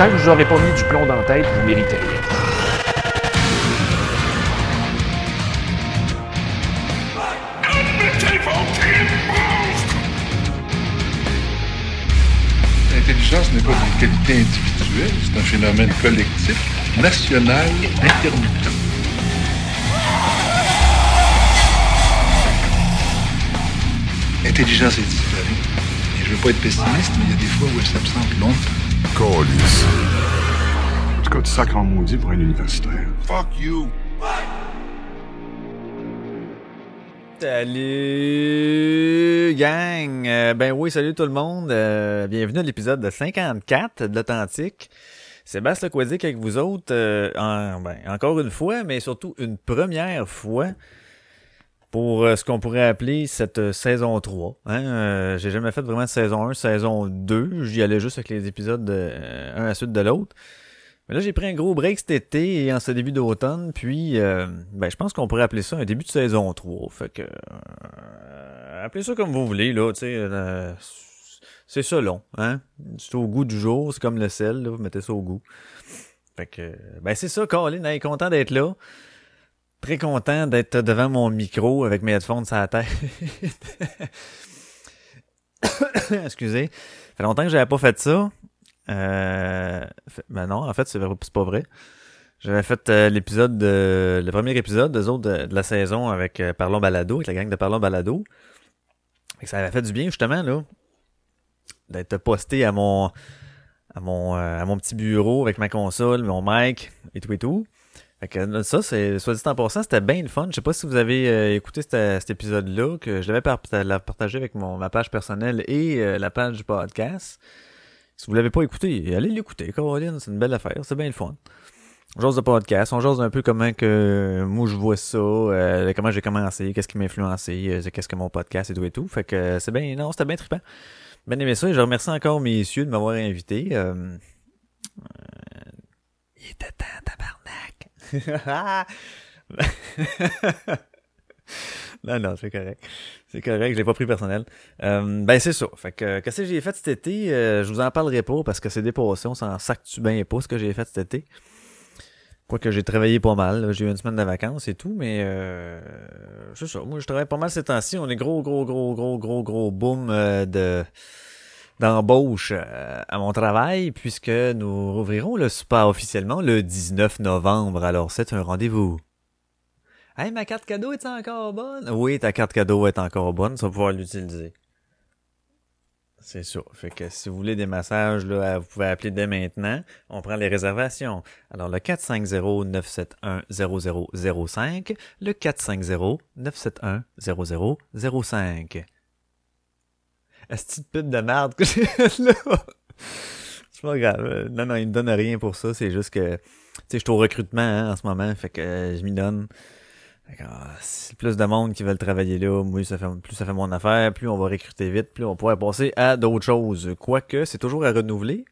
Tant je vous aurai pas mis du plomb dans la tête, vous méritez. L'intelligence n'est pas une qualité individuelle, c'est un phénomène collectif, national, intermittent. L'intelligence est différente. Et je veux pas être pessimiste, mais il y a des fois où elle s'absente longtemps. En tout cas, tu sacres en maudit pour un universitaire. Fuck you! Salut gang! Euh, ben oui, salut tout le monde. Euh, bienvenue à l'épisode de 54 de l'Authentique. Sébastien Lequadic avec vous autres, euh, en- ben, encore une fois, mais surtout une première fois pour euh, ce qu'on pourrait appeler cette euh, saison 3. Hein? Euh, J'ai jamais fait vraiment de saison 1, saison 2. J'y allais juste avec les épisodes de, euh, un à la suite de l'autre. Mais là, j'ai pris un gros break cet été et en ce début d'automne, puis euh, ben, je pense qu'on pourrait appeler ça un début de saison 3. Fait que euh, appelez ça comme vous voulez, là, tu sais. euh, c'est ça long, hein? C'est au goût du jour, c'est comme le sel, là, vous mettez ça au goût. Fait que ben c'est ça, Colin, hey, content d'être là. Très content d'être devant mon micro avec mes headphones sur la tête. Excusez. Ça fait longtemps que j'avais pas fait ça. Euh, ben non, en fait, c'est pas vrai. J'avais fait euh, l'épisode de, le premier épisode des autres de, la saison avec euh, Parlons Balado, avec la gang de Parlons Balado. Que ça avait fait du bien, justement, là, d'être posté à mon, à mon, euh, à mon petit bureau avec ma console, mon mic et tout et tout. Euh, ça, c'est, soit dit en passant, c'était bien le fun. Je sais pas si vous avez euh, écouté cet, cet épisode-là, que je l'avais la partagé avec mon, ma page personnelle et euh, la page du podcast. Si vous l'avez pas écouté, allez l'écouter, Caroline, c'est une belle affaire, c'est bien le fun. On jase de podcast, on jase un peu comment que moi je vois ça, euh, comment j'ai commencé, qu'est-ce qui m'a influencé, euh, qu'est-ce que mon podcast et tout et tout. Fait que euh, c'est bien, non, c'était bien trippant. Bien aimé ça et je remercie encore messieurs de m'avoir invité. Euh, euh, il était temps. non, non, c'est correct. C'est correct, je l'ai pas pris personnel. Euh, ben c'est ça. Fait que qu'est-ce que j'ai fait cet été, euh, je vous en parlerai pas parce que c'est dépassé, on s'en sac-tu bien pas ce que j'ai fait cet été. Quoique j'ai travaillé pas mal, j'ai eu une semaine de vacances et tout, mais euh, c'est ça. Moi je travaille pas mal ces temps-ci. On est gros, gros, gros, gros, gros, gros boom euh, de d'embauche euh, à mon travail puisque nous rouvrirons le spa officiellement le 19 novembre. Alors c'est un rendez-vous. Hey, ma carte cadeau est encore bonne? Oui, ta carte cadeau est encore bonne, tu vas pouvoir l'utiliser. C'est ça. Fait que si vous voulez des massages, là, vous pouvez appeler dès maintenant. On prend les réservations. Alors, le 450-971-0005, le 450-971-0005. Est-ce que pute de merde que j'ai là? C'est pas grave. Non, non, il me donne rien pour ça. C'est juste que, tu sais, je suis au recrutement hein, en ce moment. Fait que euh, je m'y donne. Ah, plus de monde qui veulent travailler là, ça fait, plus ça fait mon affaire, plus on va recruter vite, plus on pouvoir passer à d'autres choses. Quoique, c'est toujours à renouveler.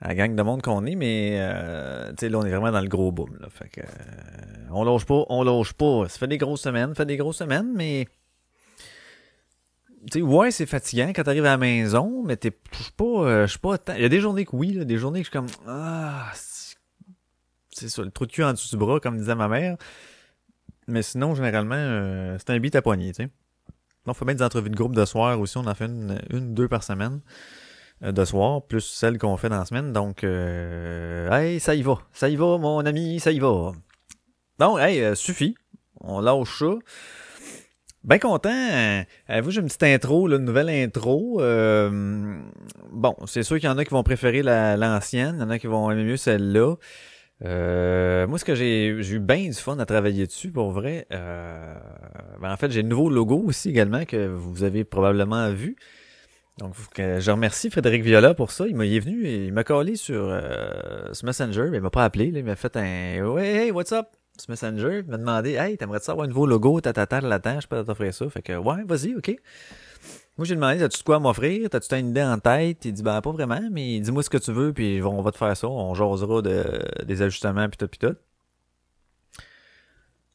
À la gang de monde qu'on est, mais euh, tu sais, là, on est vraiment dans le gros boom. Là. Fait que euh, on lâche pas, on lâche pas. Ça fait des grosses semaines, ça fait des grosses semaines, mais sais, ouais, c'est fatigant quand t'arrives à la maison, mais t'es je suis pas, euh, je suis pas Il y a des journées que oui, là, des journées que je suis comme ah, c'est- ça, le trou de cul en dessous du bras, comme disait ma mère. Mais sinon, généralement, euh, c'est un beat à poignée, tu sais. On fait bien des entrevues de groupe de soir aussi, on en fait une, une deux par semaine euh, de soir, plus celles qu'on fait dans la semaine. Donc, euh, hey, ça y va, ça y va, mon ami, ça y va. Donc, hey, suffit. On lâche ça. Bien content. Euh, vous, j'ai une petite intro, là, une nouvelle intro. Euh, bon, c'est sûr qu'il y en a qui vont préférer la- l'ancienne, il y en a qui vont aimer mieux celle-là. Euh, moi, ce que j'ai eu bien du fun à travailler dessus, pour vrai. Euh, ben, en fait, j'ai le nouveau logo aussi également que vous avez probablement vu. Donc, je remercie Frédéric Viola pour ça. Il est venu et il m'a collé sur euh, ce Messenger, mais il m'a pas appelé. Il m'a fait un Ouais, hey, what's up? Ce Messenger, m'a demandé Hey, t'aimerais-tu avoir un nouveau logo? Tatata, là je peux t'offrir ça. Fait que ouais, vas-y, ok. Moi, j'ai demandé, as-tu de quoi m'offrir? T'as-tu une idée en tête? Il dit, ben, pas vraiment, mais dis-moi ce que tu veux, puis on va te faire ça. On jasera de, des ajustements, puis tout, puis tout.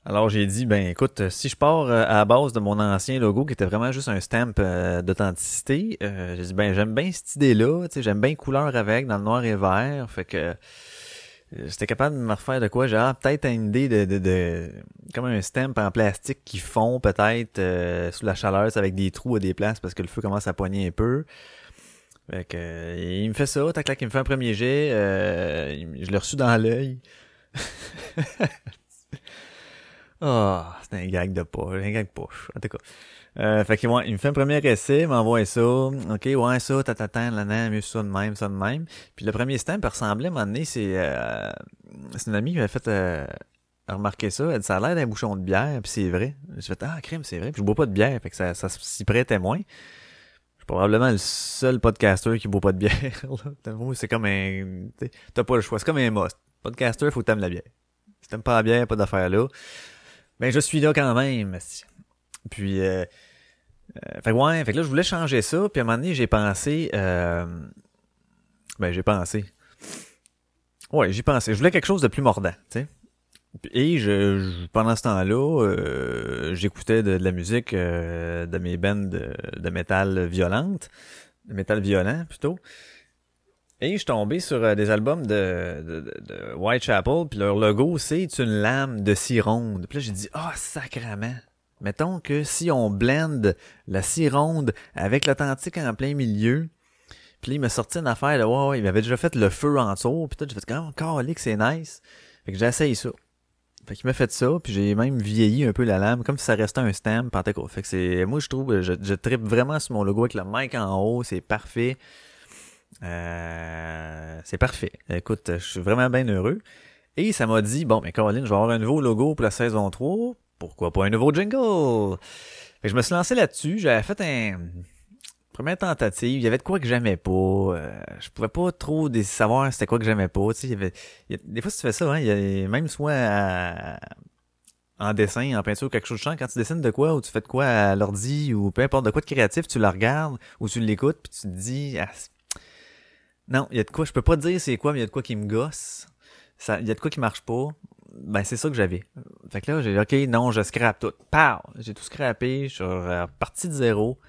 Alors j'ai dit, ben écoute, si je pars euh, à la base de mon ancien logo qui était vraiment juste un stamp euh, d'authenticité, euh, j'ai dit, ben j'aime bien cette idée-là, tu sais, j'aime bien couleur avec, dans le noir et vert, fait que j'étais capable de me refaire de quoi, ah, peut-être une idée de, de, de, comme un stamp en plastique qui fond peut-être euh, sous la chaleur, avec des trous à des places parce que le feu commence à poigner un peu. Fait que, euh, il me fait ça, tac, tac, il me fait un premier jet, euh, je l'ai reçu dans l'œil. Ah, c'est un gag de poche, un gag poche, en tout cas. Euh, fait que, ouais, il me fait un premier essai, il m'envoie ça. Ok, ouais, ça, tatatan, là, là, mieux ça de même, ça de même. Puis le premier stamp, il ressemblait, à un moment donné, c'est, euh, c'est une amie qui m'avait fait, euh, remarquer ça. Elle dit, ça a l'air d'un bouchon de bière, puis c'est vrai. J'ai fait, ah, crème, c'est vrai. Puis je bois pas de bière, fait que ça, ça s'y prêtait moins. Je suis probablement le seul podcaster qui boit pas de bière, c'est comme un, t'as pas le choix. C'est comme un must. Podcaster, faut que t'aimes la bière. Si t'aimes pas la bière, pas d'affaire là. Ben, je suis là quand même. Puis, euh, euh, fait que ouais, fait que là, je voulais changer ça. Puis à un moment donné, j'ai pensé, euh, ben, j'ai pensé. Ouais, j'ai pensé. Je voulais quelque chose de plus mordant, tu sais. Et je, je- pendant ce temps-là, euh, j'écoutais de, la musique euh, de mes bands de, de métal violente, de métal violent plutôt. Et je suis tombé sur euh, des albums de, de, de, Whitechapel, puis leur logo, c'est une lame de scie ronde. Puis là, j'ai dit, ah, sacrament. Mettons que si on blende la scie ronde avec l'authentique en plein milieu, puis il m'a sorti une affaire de, ouais, il m'avait déjà fait le feu en dessous, puis tout, j'ai fait, quand même, que c'est nice. Fait que j'ai essayé ça. Fait qu'il m'a fait ça, puis j'ai même vieilli un peu la lame, comme si ça restait un tout cas. Fait que c'est, moi, je trouve, je, je tripe vraiment sur mon logo avec le mic en haut, c'est parfait. Euh, c'est parfait. Écoute, je suis vraiment bien heureux. Et ça m'a dit, bon, mais Caroline, je vais avoir un nouveau logo pour la saison 3. Pourquoi pas un nouveau jingle? Fait que je me suis lancé là-dessus. J'avais fait un première tentative. Il y avait de quoi que j'aimais pas. Euh, je pouvais pas trop savoir c'était quoi que j'aimais pas. Tu sais, il y avait, des fois, si tu fais ça, hein, il y a même soit à- en dessin, en peinture, quelque chose de chant, quand tu dessines de quoi, ou tu fais de quoi à l'ordi, ou peu importe de quoi de créatif, tu le regardes, ou tu l'écoutes, puis tu te dis, ah, non, il y a de quoi, je peux pas te dire c'est quoi, mais il y a de quoi qui me gosse. Il y a de quoi qui marche pas. Ben, c'est ça que j'avais. Fait que là, j'ai dit, OK, non, je scrape tout. Pow! J'ai tout scrappé, je suis reparti de zéro.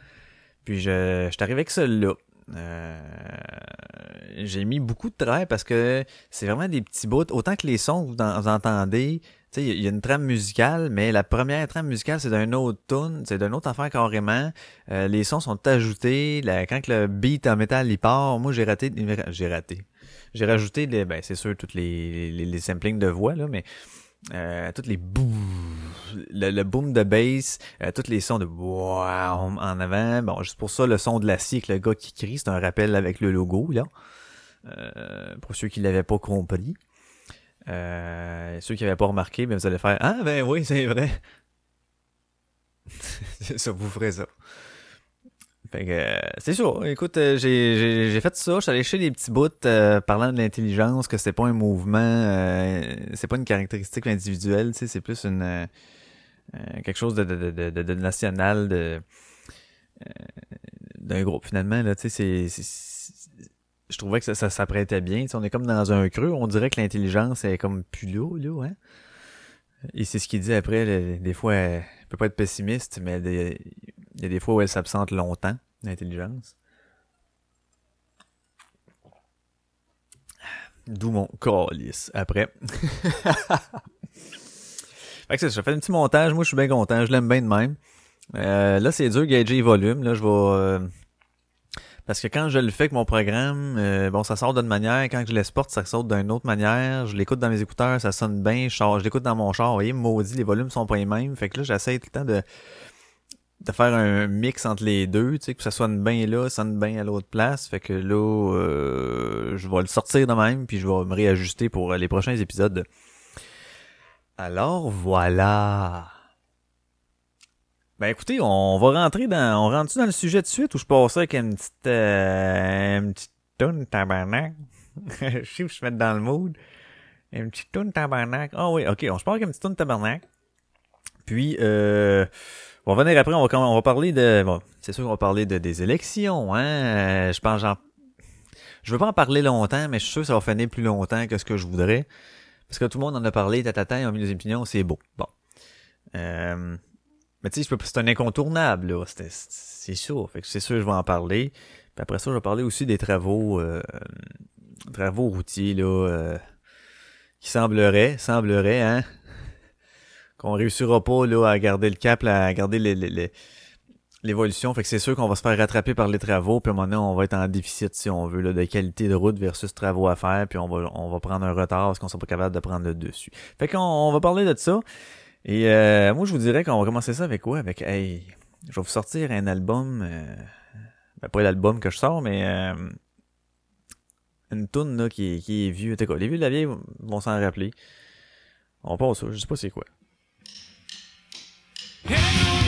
Puis je, je suis arrivé avec celui-là. Euh, j'ai mis beaucoup de travail parce que c'est vraiment des petits bouts. Autant que les sons que vous, en- vous entendez, tu sais, il y a- une trame musicale, mais la première trame musicale, c'est d'un autre tune, c'est d'une autre affaire carrément. Euh, les sons sont ajoutés. Quand le beat en métal il part, moi j'ai raté, j'ai raté. J'ai rajouté les, ben c'est sûr toutes les, les, les samplings de voix là, mais euh, toutes les bouh, le, le boom de bass, euh, tous les sons de wow en avant. Bon, juste pour ça, le son de l'acier avec le gars qui crie, c'est un rappel avec le logo là. Euh, pour ceux qui l'avaient pas compris. Euh, ceux qui n'avaient pas remarqué, ben vous allez faire Ah ben oui, c'est vrai. ça, vous ferez ça. Euh, c'est ça. Écoute, euh, j'ai, fait ça. Je suis allé chercher des petits bouts euh, parlant de l'intelligence, que c'est pas un mouvement, euh, c'est pas une caractéristique individuelle, c'est plus une euh, euh, quelque chose de, de, de, de, national, de d'un groupe finalement. Là, tu sais, c'est, je trouvais que ça, ça s'apprêtait bien. Tu sais, on est comme dans un creux. On dirait que l'intelligence est comme plus là, là, hein. Et c'est ce qu'il dit après. des fois, elle peut pas être pessimiste, mais il y a des fois où elle s'absente longtemps, l'intelligence. D'où mon calice après. fait que c'est ça, je fais un petit montage, moi je suis bien content, je l'aime bien de même. Euh, là c'est dur gager les volumes, là je vais... euh, parce que quand je le fais avec mon programme, euh, bon ça sort d'une manière, quand je l'exporte ça sort d'une autre manière, je l'écoute dans mes écouteurs, ça sonne bien, je, je l'écoute dans mon char, vous voyez, maudit, les volumes sont pas les mêmes, fait que là j'essaie tout le temps de de faire un mix entre les deux, tu sais, que ça sonne bien là, sonne bien à l'autre place. Fait que là, euh, je vais le sortir de même, puis je vais me réajuster pour euh, les prochains épisodes. Alors voilà. Ben écoutez, on va rentrer dans. On rentre dans le sujet de suite ou je passe avec une petite. Euh, une petite toune tabarnak? je sais où je vais mettre dans le mood. Une petite toune tabarnak. Ah oui, ok, on se part avec une petite toune tabarnak. Puis euh. On va venir après, on va, on va parler de. Bon, c'est sûr qu'on va parler de, des élections, hein. Euh, je pense genre. Je veux pas en parler longtemps, mais je suis sûr que ça va finir plus longtemps que ce que je voudrais. Parce que tout le monde en a parlé, tatata, ils ont mis des opinions, c'est beau. Bon. Euh, mais tu sais, c'est un incontournable, là. C'est sûr. Fait que c'est sûr, je vais en parler. Puis après ça, je vais parler aussi des travaux, euh, travaux routiers, là, euh, qui sembleraient, sembleraient, hein, qu'on réussira pas, là, à garder le cap, là, à garder les- les- l'évolution. Fait que c'est sûr qu'on va se faire rattraper par les travaux, puis à un moment donné, on va être en déficit, si on veut, là, de qualité de route versus travaux à faire, puis on va, prendre un retard parce qu'on sera pas capable de prendre le dessus. Fait qu'on on va parler de ça. Et euh, moi, je vous dirais qu'on va commencer ça avec quoi? Avec, hey, je vais vous sortir un album, euh, ben, pas l'album que je sors, mais euh, une toune là, qui, qui est vieux. T'es quoi? Les vieux de la vieille vont s'en rappeler. On ça, je sais pas c'est quoi. Hey,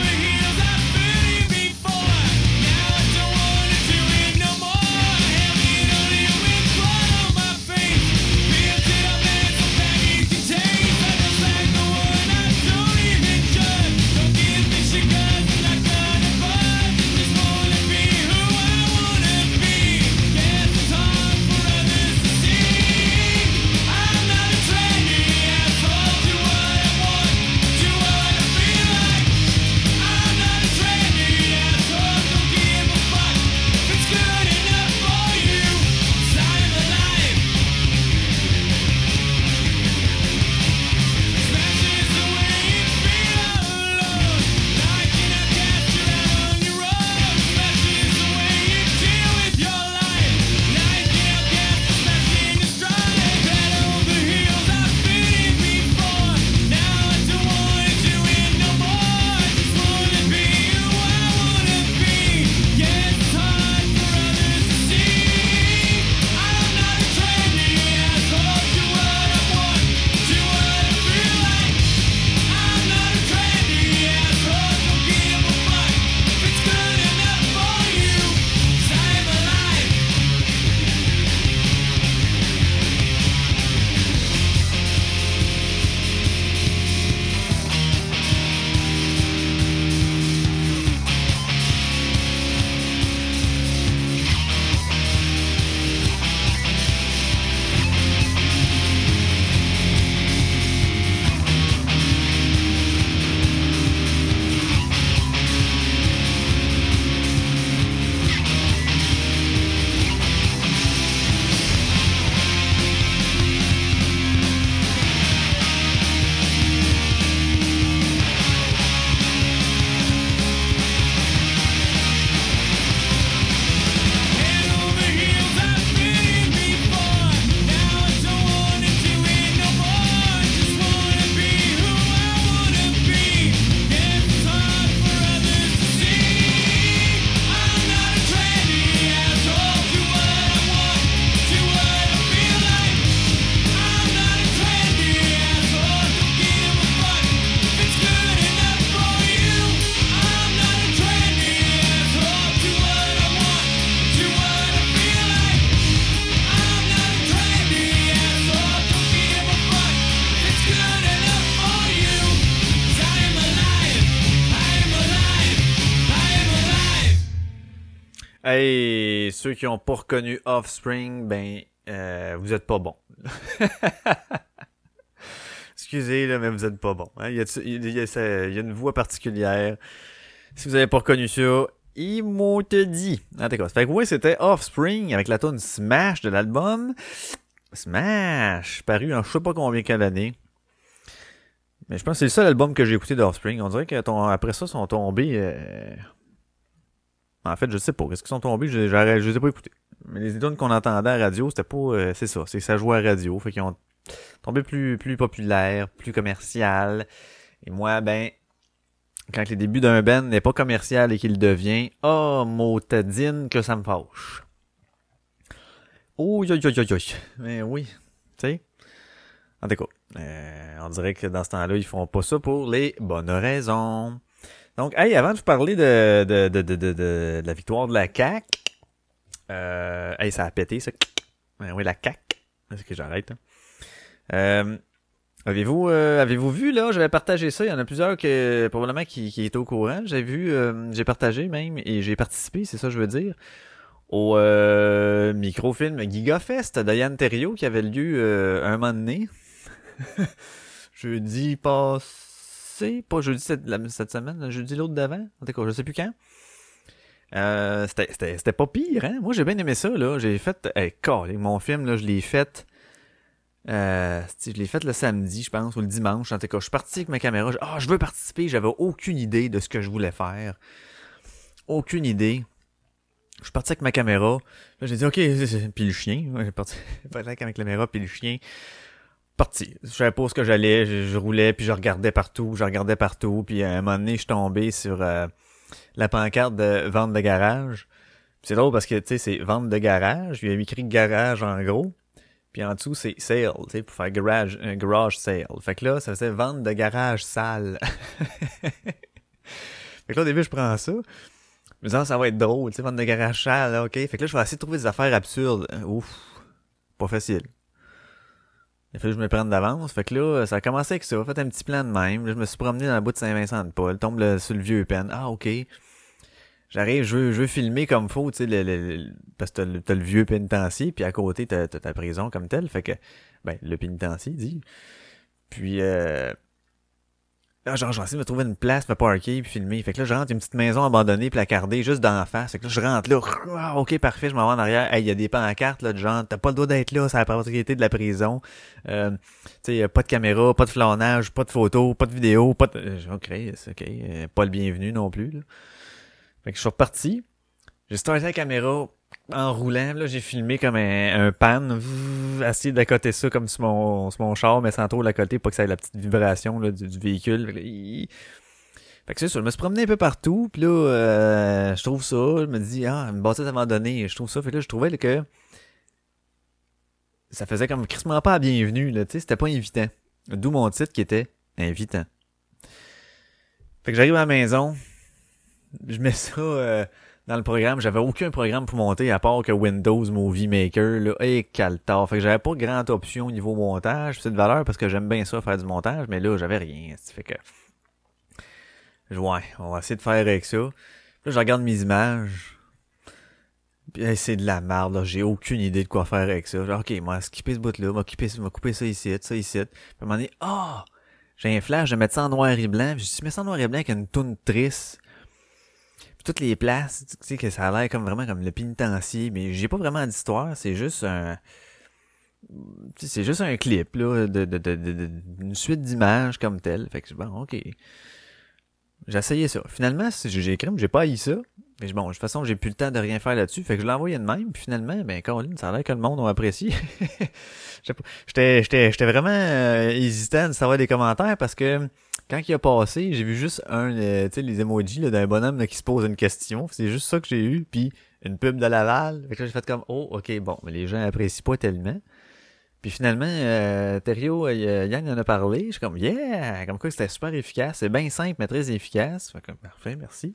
qui ont pas reconnu Offspring, ben, euh, vous êtes pas bons. Excusez, là, mais vous êtes pas. Hein? Il, y a, il, y a, une voix particulière. Si vous avez pas reconnu ça, ils m'ont te dit. Ah, d'accord. Fait que oui, c'était Offspring avec la tune Smash de l'album. Smash, paru en je sais pas combien quelle année. Mais je pense que c'est le seul album que j'ai écouté d'Offspring. On dirait que ton, après ça, ils sont tombés. euh, En fait, je sais pas. Qu'est-ce qu'ils sont tombés? Je, je les ai pas écoutés. Mais les tunes qu'on entendait à la radio, c'était pas. euh, c'est ça. C'est que ça jouait à la radio. Fait qu'ils ont tombé plus, plus populaire, plus commercial. Et moi, ben. Quand les débuts d'un band n'est pas commercial et qu'il devient, oh, motadine que ça me fâche. Oh, yo, yo, yo, yo. Mais oui, tu sais? En tout cas, euh, on dirait que dans ce temps-là, ils font pas ça pour les bonnes raisons. Donc, hey, avant de vous parler de, de, de, de, de, la victoire de la CAQ, euh, hey, ça a pété, ça. Ouais, oui, la CAQ. Est-ce que j'arrête? hein? Euh, avez-vous euh, avez-vous vu, là, j'avais partagé ça, il y en a plusieurs que, probablement qui, qui étaient au courant. J'ai vu, euh, j'ai partagé même, et j'ai participé, c'est ça que je veux dire, au euh, microfilm GigaFest de Yann Terriot qui avait lieu euh, un moment donné. Jeudi passé. Passé, pas jeudi cette, la- cette semaine, jeudi l'autre d'avant, en tout cas, je sais plus quand. Euh, c'était- pas pire, hein? Moi, j'ai bien aimé ça, là. J'ai fait... Hey, mon film, là, je l'ai fait... Euh, je l'ai fait le samedi, je pense, ou le dimanche. En tout cas, je suis parti avec ma caméra. Je- Ah, je veux participer. J'avais aucune idée de ce que je voulais faire. Aucune idée. Je suis parti avec ma caméra. Là, j'ai dit, OK, puis le chien. J'ai parti avec ma caméra, puis le chien. Parti. Je savais pas où ce que j'allais. Je, roulais, puis je regardais partout. Je regardais partout. Puis à un moment donné, je suis tombé sur euh, la pancarte de vente de garage. C'est drôle parce que, tu sais, c'est vente de garage. Il y a écrit garage en gros. Puis en dessous, c'est sale, tu sais, pour faire garage, un garage sale. Fait que là, ça faisait vente de garage sale. fait que là, au début, je prends ça. Me dis, ah, ça va être drôle, tu sais, vente de garage sale, ok. Fait que là, je vais essayer de trouver des affaires absurdes. Ouf. Pas facile. Il fallu que je me prenne d'avance. Fait que là, ça a commencé avec ça. Fait un petit plan de même. Je me suis promené dans la bout de Saint-Vincent-de-Paul. Tombe sur le vieux pen. Ah, ok. J'arrive, je veux, je veux filmer comme faut, tu sais, le, le- parce que t'as le, le vieux pénitencier, puis à côté, t'as, t'as ta prison comme telle. Fait que, ben, le pénitencier, dit. Puis, euh, là, genre, je vais de me trouver une place, me parker, puis filmer. Fait que là, je rentre une petite maison abandonnée, placardée, juste d'en face. Fait que là, je rentre là, ah, ok, parfait, je m'en vais en arrière. Il y a des pancartes, là, de genre, t'as pas le droit d'être là, c'est la propriété de la prison. Euh, tu sais, pas de caméra, pas de flânage, pas de photos, pas de vidéo, pas de... euh, Ok, c'est ok, euh, pas le bienvenu non plus, là. Fait que je suis reparti. J'ai starté la caméra en roulant. Là, j'ai filmé comme un, un pan. Essayé d'accoter ça comme sur mon, sur mon char, mais sans trop l'accoter, pas que ça ait la petite vibration du, véhicule. Fait que, que c'est ça, je me suis promené un peu partout, puis là, euh, je trouve ça, je me dis, ah, une bâtisse abandonnée, je trouve ça. Fait que là, je trouvais que ça faisait comme crissement pas à bienvenue, là, tu sais, c'était pas invitant. D'où mon titre qui était invitant. Fait que j'arrive à la maison, je mets ça euh, dans le programme. J'avais aucun programme pour monter à part que Windows Movie Maker. Là, et caltar. Fait que j'avais pas grande option au niveau montage. C'est de valeur parce que j'aime bien ça faire du montage, mais là, j'avais rien. Ça fait que. Je- Ouais, on va essayer de faire avec ça. Là, je regarde mes images. C'est de la merde, là. J'ai aucune idée de quoi faire avec ça. Genre, ok, moi, skipper ce bout-là, va couper, va couper ça ici, ça ici. Puis à un moment donné, ah! j'ai un flash de mettre ça en noir et blanc. Je mets ça en noir et blanc avec une toune triste toutes les places, tu sais que ça a l'air comme vraiment comme le pénitencier, mais j'ai pas vraiment d'histoire, c'est juste un c'est juste un clip là de, de, de, de- d'une suite d'images comme telle. Fait que bon, OK. J'ai essayé ça. Finalement, j'ai écrit, j'ai pas haï ça. Mais bon, de toute façon, j'ai plus le temps de rien faire là-dessus. Fait que je l'ai envoyé de même. Puis finalement, ben, Caroline, ça a l'air que le monde a apprécié. J'étais, j'étais, j'étais vraiment euh, hésitant de savoir des commentaires parce que quand il a passé, j'ai vu juste un, euh, tu sais, les emojis d'un bonhomme là, qui se pose une question. C'est juste ça que j'ai eu. Puis une pub de Laval. Fait que là, j'ai fait comme, oh, ok, bon, mais les gens apprécient pas tellement. Puis finalement, euh, Thériault, euh, Yann en a parlé. Je suis comme, yeah! Comme quoi c'était super efficace. C'est bien simple, mais très efficace. Fait que, parfait, merci.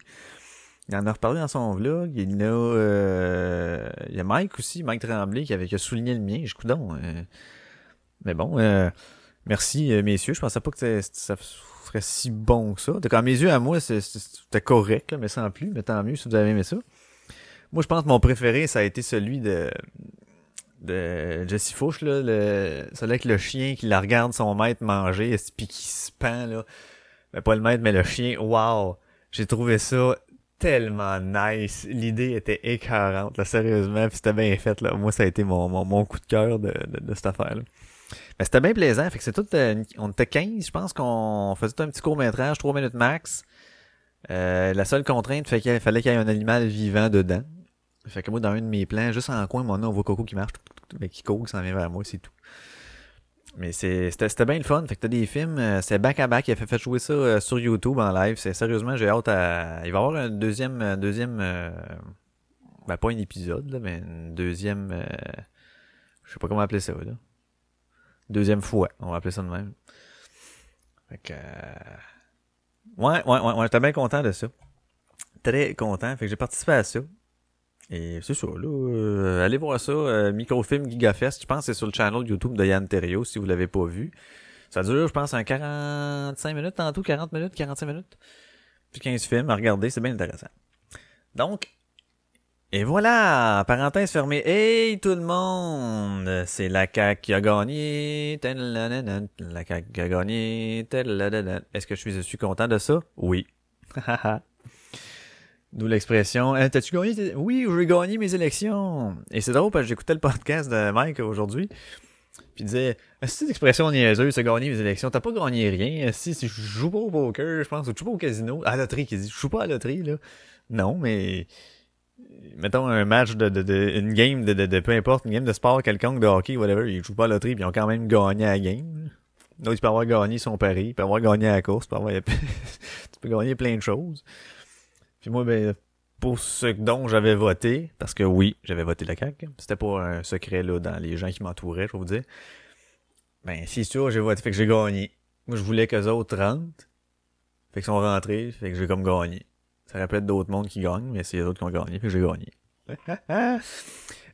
Il en a reparlé dans son vlog. Il a, euh, il y a Mike aussi, Mike Tremblay, qui avait qui a souligné le mien. Je coudon. Euh, mais bon, euh, merci, euh, messieurs. Je pensais pas que ça si bon que ça. Donc, à mes yeux, à moi, c'était correct, là, mais sans plus. Mais tant mieux si vous avez aimé ça. Moi, je pense que mon préféré, ça a été celui de de Jessie Fouche, là, le, celui avec le chien qui la regarde son maître manger, puis qui se pend, là. Ben, pas le maître, mais le chien. Wow! J'ai trouvé ça tellement nice. L'idée était écœurante, là, sérieusement, puis c'était bien fait, là. Moi, ça a été mon, mon, coup de cœur de, de, de cette affaire-là. C'était bien plaisant, fait que c'est tout, euh, on était 15, je pense qu'on faisait tout un petit court-métrage, 3 minutes max. Euh, la seule contrainte, fait qu'il fallait qu'il y ait un animal vivant dedans. Fait que moi, dans un de mes plans, juste en coin, mon on voit Coco qui marche, mais qui court, qui s'en vient vers moi, c'est tout. Mais c'était, bien le fun. Fait que t'as des films, euh, c'est back à back. Il a fait, jouer ça sur YouTube en live. C'est sérieusement, j'ai hâte à. Il va y avoir un deuxième, deuxième, ben pas un épisode là, mais une deuxième, euh, je sais pas comment appeler ça là. Deuxième fois, on va appeler ça de même. Fait que, euh, ouais, ouais, ouais, ouais, j'étais bien content de ça. Très content. Fait que j'ai participé à ça. Et c'est ça, là. euh, allez voir ça, euh, Microfilm Gigafest. Je pense que c'est sur le channel YouTube de Yann Terrio, si vous l'avez pas vu. Ça dure, je pense, un 45 minutes en tout, 40 minutes, 45 minutes. Puis 15 films à regarder, c'est bien intéressant. Donc, Et voilà, parenthèse fermée. Hey tout le monde, c'est la CAQ qui a gagné. La CAQ qui a gagné. Est-ce que je suis, je content de ça? Oui. D'où l'expression Hein, T'as-tu gagné? Oui, j'ai gagné mes élections. Et c'est drôle parce que j'écoutais le podcast de Mike aujourd'hui. Puis il disait C'est une expression niaiseuse, c'est gagner mes élections? T'as pas gagné rien. Si, je joue pas au poker, je pense, ou tu joues pas au casino. À la loterie, qui dit Je joue pas à la loterie, là. Non, mais mettons un match de, de, de une game de, de, peu importe, une game de sport quelconque, de hockey, whatever, ils jouent pas à la loterie, puis ils ont quand même gagné la game. Donc, tu peux avoir gagné son pari, tu peux avoir gagné la course, tu peux, avoir... tu peux gagner plein de choses. Puis moi, ben, pour ce dont j'avais voté, parce que oui, j'avais voté la CAQ, c'était pas un secret là dans les gens qui m'entouraient, je vais vous dire. Ben, c'est sûr, j'ai voté, fait que j'ai gagné. Moi, je voulais qu'eux autres rentrent. Fait qu'ils sont rentrés, fait que j'ai comme gagné. Ça être d'autres mondes qui gagnent, mais c'est les autres qui ont gagné, puis j'ai gagné.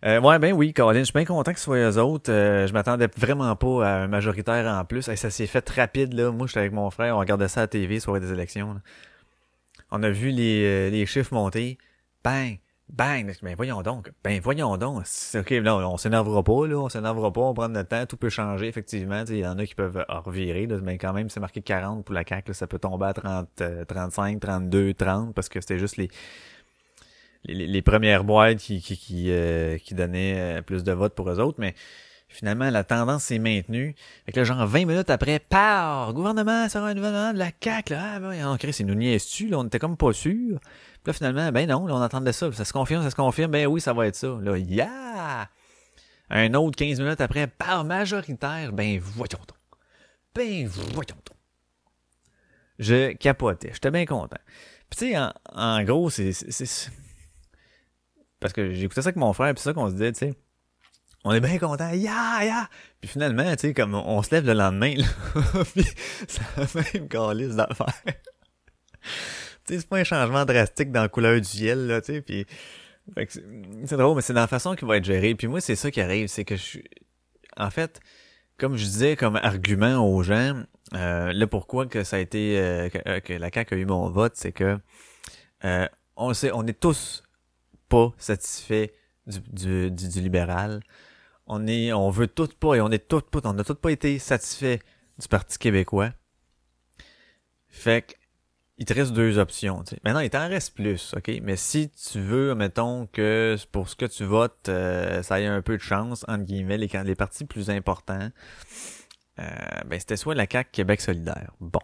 euh, ouais, ben oui, Colin, je suis bien content que ce soit eux autres. Euh, je m'attendais vraiment pas à un majoritaire en plus. Et ça s'est fait rapide, là. Moi, j'étais avec mon frère, on regardait ça à la TV, soirée des élections. là. On a vu les, euh, les chiffres monter. Bang! Bang! Ben voyons donc. Ben voyons donc. Ok, là, on s'énervera pas, là. On s'énervera pas, on prend notre temps. Tout peut changer, effectivement. Il y en a qui peuvent euh, revirer, là. Mais quand même, c'est marqué 40 pour la CAQ, là. Ça peut tomber à 30, euh, 35, 32, 30, parce que c'était juste les, les, les premières boîtes qui, qui, qui, euh, qui donnaient euh, plus de votes pour eux autres. Mais finalement, la tendance s'est maintenue. Fait que là, genre 20 minutes après, par gouvernement, ça sera un gouvernement de la CAQ, là. Ah, ben, on crée, c'est nous niaises-tu, là. On était comme pas sûr. Puis là, finalement, ben non, là, on attendait ça. Ça se confirme, ça se confirme. Ben oui, ça va être ça. Là, yeah! Un autre 15 minutes après, par majoritaire, ben voyons donc. Ben voyons donc. Je capotais. J'étais bien content. Puis tu sais, en, en gros, c'est... Parce que j'écoutais ça avec mon frère, puis ça qu'on se disait, tu sais. On est bien content, ya, ya! Puis finalement, tu sais, comme on, se lève le lendemain, là, puis c'est la même calice d'affaires. tu sais, c'est pas un changement drastique dans la couleur du ciel, là, tu sais, puis... c'est drôle, mais c'est dans la façon qu'il va être géré. Puis moi, c'est ça qui arrive, c'est que je suis... En fait, comme je disais comme argument aux gens, euh, là pourquoi que ça a été... euh, que, euh, la CAQ a eu mon vote, c'est que... euh, on sait, on est tous pas satisfaits du, du, du libéral. On est, on veut tout pas, et on est tout pas, on n'a tout pas été satisfaits du Parti québécois. Fait que, il te reste deux options. Maintenant, il t'en reste plus, ok? Mais si tu veux, mettons que pour ce que tu votes, euh, ça ait un peu de chance, entre guillemets, les, les partis plus importants, euh, ben c'était soit la CAQ Québec solidaire. Bon.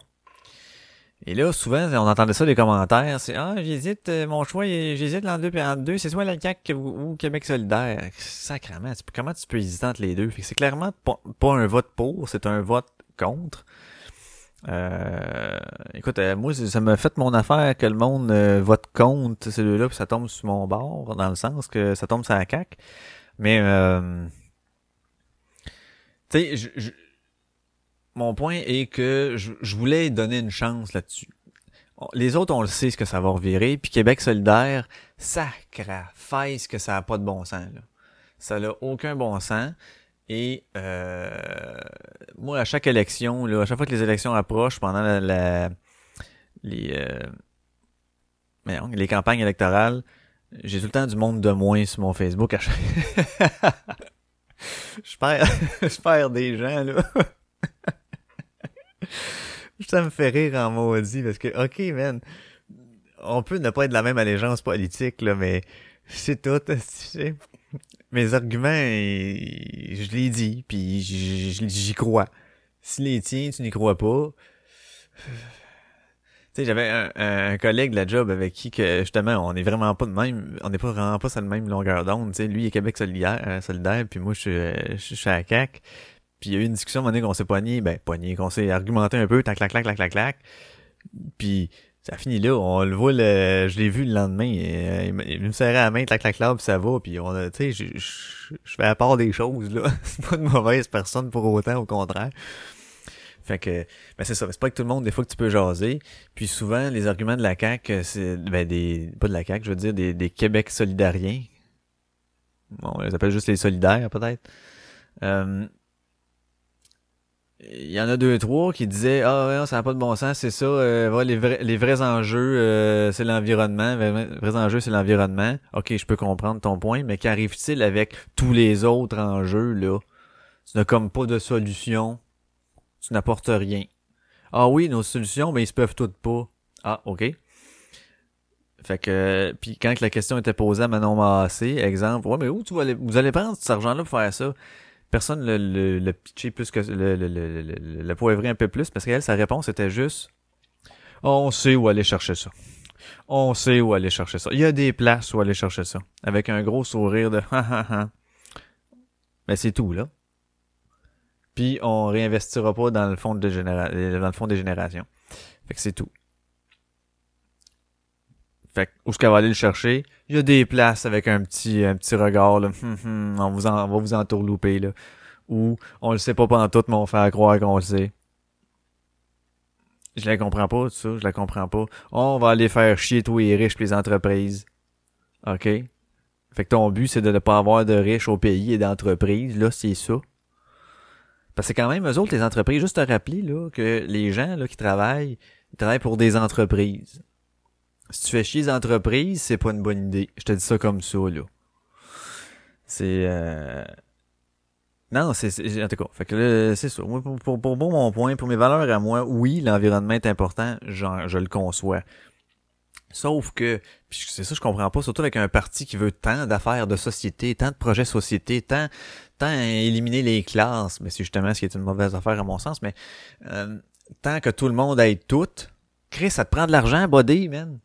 Et là, souvent, on entendait ça des commentaires, c'est Ah, j'hésite, euh, mon choix, j'hésite entre deux, puis entre deux, c'est soit la CAQ ou, Québec solidaire. Sacrement, comment tu peux hésiter entre les deux? Fait que c'est clairement pas, un vote pour, c'est un vote contre. Euh, écoute, euh, moi, ça m'a fait mon affaire que le monde euh, vote contre ces deux-là, puis ça tombe sur mon bord, dans le sens que ça tombe sur la CAQ. Mais, tu sais, je- mon point est que je, voulais donner une chance là-dessus. Les autres, on le sait ce que ça va revirer, puis Québec solidaire, sacra ce que ça a pas de bon sens. Ça n'a aucun bon sens. Et euh, moi, à chaque élection, à chaque fois que les élections approchent pendant euh, les campagnes électorales, j'ai tout le temps du monde de moins sur mon Facebook. À chaque... je perds, je perds des gens là. Ça me fait rire en maudit parce que, ok, man, on peut ne pas être de la même allégeance politique, là, mais c'est tout. Mes arguments, je les dis, puis j'y crois. Si les tiens, tu n'y crois pas. Tu sais, j'avais un, collègue de la job avec qui que justement on est vraiment pas de même, on n'est pas vraiment pas sur la même longueur d'onde. Tu sais, lui il est Québec solidaire, euh, solidaire, puis moi je suis, euh, à CAQ. Puis il y a eu une discussion à qu'on s'est pogné, ben pogné, qu'on s'est argumenté un peu, tac clac clac clac clac clac. Puis ça finit là, on le voit le, je l'ai vu le lendemain, euh, il, me- serrait la main, clac clac clac, puis ça va, puis on a, tu sais, je, je, je fais à part des choses là, c'est pas de mauvaise personne pour autant, au contraire. Fait que, ben c'est ça, c'est pas que tout le monde, des fois que tu peux jaser. Puis souvent, les arguments de la CAQ, c'est, ben des, pas de la CAQ, je veux dire, des, des Québec solidariens. Bon, on les appelle juste les solidaires, peut-être. Euh, il y en a deux trois qui disaient ah ouais, ça n'a pas de bon sens c'est ça euh, voilà, les vrais les vrais enjeux euh, c'est l'environnement les vrais enjeux c'est l'environnement. Ok je peux comprendre ton point mais qu'arrive-t-il avec tous les autres enjeux là? Tu n'as comme pas de solution. Tu n'apportes rien. Ah oui nos solutions mais ils se peuvent toutes pas. Ah ok. Fait que puis quand la question était posée à Manon Massé exemple ouais mais où tu vas aller, vous allez prendre cet argent là pour faire ça? Personne le, le, le pitché plus que le, le, le, poivrer un peu plus parce qu'elle sa réponse était juste on sait où aller chercher ça. On sait où aller chercher ça. Il y a des places où aller chercher ça. Avec un gros sourire de ha ha ha. Mais c'est tout là. Puis on réinvestira pas dans le fond de généra dans le fond des générations. Fait que c'est tout fait que, où est-ce qu'elle va aller le chercher? Il y a des places avec un petit, un petit regard, là. Hum, hum, on, vous en, on va vous entourlouper, là. Ou, on le sait pas pendant tout, mais on fait croire qu'on le sait. Je la comprends pas, tout ça. Je la comprends pas. On va aller faire chier tous les riches pis les entreprises. OK? Fait que ton but, c'est de ne pas avoir de riches au pays et d'entreprises. Là, c'est ça. Parce que quand même, eux autres, les entreprises, juste te rappeler, là, que les gens, là, qui travaillent, ils travaillent pour des entreprises si tu fais chier les entreprises, c'est pas une bonne idée. Je te dis ça comme ça, là. C'est... Euh... Non, c'est... En tout cas, fait que là, c'est ça. pour, pour, pour, mon point, pour mes valeurs à moi, oui, l'environnement est important, genre, je le conçois. Sauf que, puis c'est ça je comprends pas, surtout avec un parti qui veut tant d'affaires de société, tant de projets société, tant, tant éliminer les classes, mais c'est justement ce qui est une mauvaise affaire à mon sens, mais euh, tant que tout le monde aide tout, Chris, ça te prend de l'argent, body, man.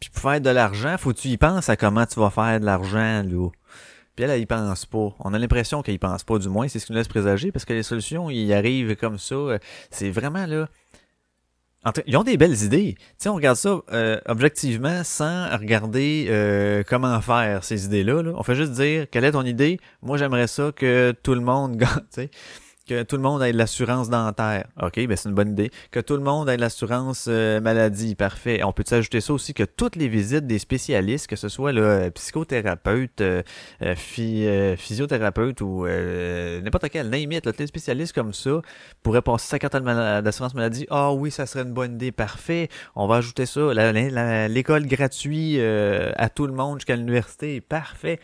Puis pour faire de l'argent, faut que tu y penses à comment tu vas faire de l'argent, là. Puis elle, elle y pense pas. On a l'impression qu'elle y pense pas, du moins, c'est ce qui nous laisse présager, parce que les solutions, ils arrivent comme ça. C'est vraiment, là... ils ont des belles idées. Tu on regarde ça euh, objectivement sans regarder euh, comment faire ces idées-là. Là. On fait juste dire quelle est ton idée? Moi, j'aimerais ça que tout le monde gagne. Que tout le monde ait de l'assurance dentaire. OK, ben c'est une bonne idée. Que tout le monde ait de l'assurance euh, maladie. Parfait. On peut ajouter ça aussi que toutes les visites des spécialistes, que ce soit le psychothérapeute, euh, euh, physiothérapeute ou n'importe quel, name it, les spécialistes comme ça pourraient passer sa carte d'assurance maladie. Ah oui, ça serait une bonne idée. Parfait. On va ajouter ça. L'école gratuite à tout le monde jusqu'à l'université. Parfait.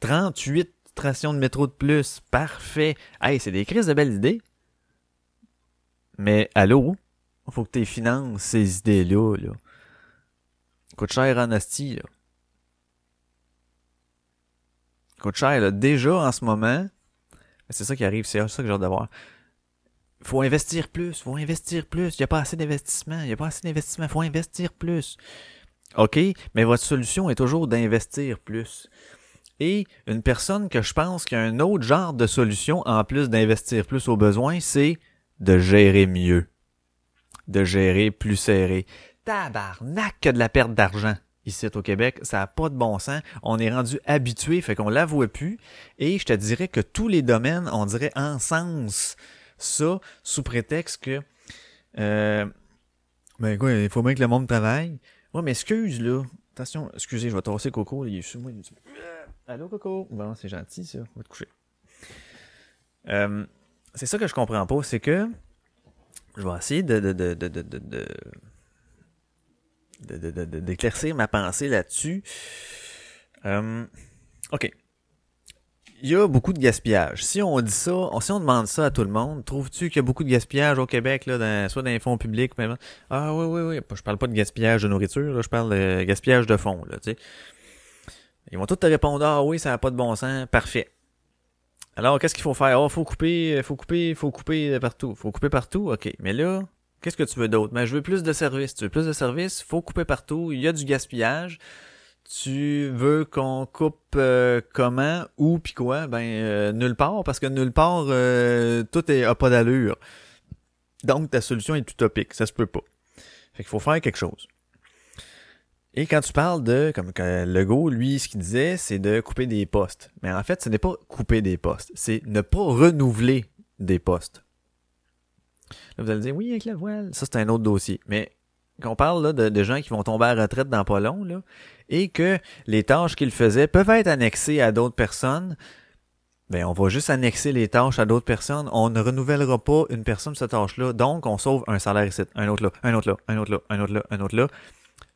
38 de métro de plus. Parfait. Hey, c'est des crises de belles idées. Mais allô? Faut que tu finances ces idées-là. Là. Coûte cher en asti, là. Coûte cher, là. Déjà, en ce moment, c'est ça qui arrive, c'est ça que j'ai hâte de voir. Faut investir plus, faut investir plus. Il n'y a pas assez d'investissement, il n'y a pas assez d'investissement, faut investir plus. OK, mais votre solution est toujours d'investir plus. Et une personne que je pense qui a un autre genre de solution en plus d'investir plus au besoin, c'est de gérer mieux. De gérer plus serré. Tabarnak que de la perte d'argent ici au Québec, ça a pas de bon sens. On est rendu habitué, fait qu'on l'avoue plus. Et je te dirais que tous les domaines, on dirait en sens ça, sous prétexte que euh, ben quoi, il faut bien que le monde travaille. Ouais, mais excuse là. Attention, excusez, je vais tasser Coco, il est sur moi. Allô, Coco? Bon, c'est gentil, ça. On va te coucher. Euh, c'est ça que je comprends pas, c'est que je vais essayer de, de, de, de, d'éclaircir ma pensée là-dessus. Euh, ok. Il y a beaucoup de gaspillage. Si on dit ça, si on demande ça à tout le monde, trouves-tu qu'il y a beaucoup de gaspillage au Québec, là, soit dans les fonds publics, même Ah oui, oui, oui. Je parle pas de gaspillage de nourriture, là, je parle de gaspillage de fonds, là, tu sais. Ils vont tous te répondre Ah oui, ça n'a pas de bon sens. Parfait. Alors, qu'est-ce qu'il faut faire? Oh, faut couper, faut couper, faut couper partout. Faut couper partout? OK. Mais là, qu'est-ce que tu veux d'autre? Mais je veux plus de services. Tu veux plus de services? Faut couper partout. Il y a du gaspillage. Tu veux qu'on coupe euh, comment, où, puis quoi? Ben, euh, nulle part, parce que nulle part, euh, tout est, a pas d'allure. Donc, ta solution est utopique. Ça se peut pas. Fait qu'il faut faire quelque chose. Et quand tu parles de, comme le Legault, lui, ce qu'il disait, c'est de couper des postes. Mais en fait, ce n'est pas couper des postes, c'est ne pas renouveler des postes. Là, vous allez dire, oui, avec la voile, ça c'est un autre dossier. Mais quand on parle là, de, gens qui vont tomber à la retraite dans pas long, là, et que les tâches qu'ils faisaient peuvent être annexées à d'autres personnes, ben on va juste annexer les tâches à d'autres personnes. On ne renouvellera pas une personne cette tâche-là. Donc, on sauve un salaire ici, un autre là, un autre là, un autre là, un autre là, un autre là.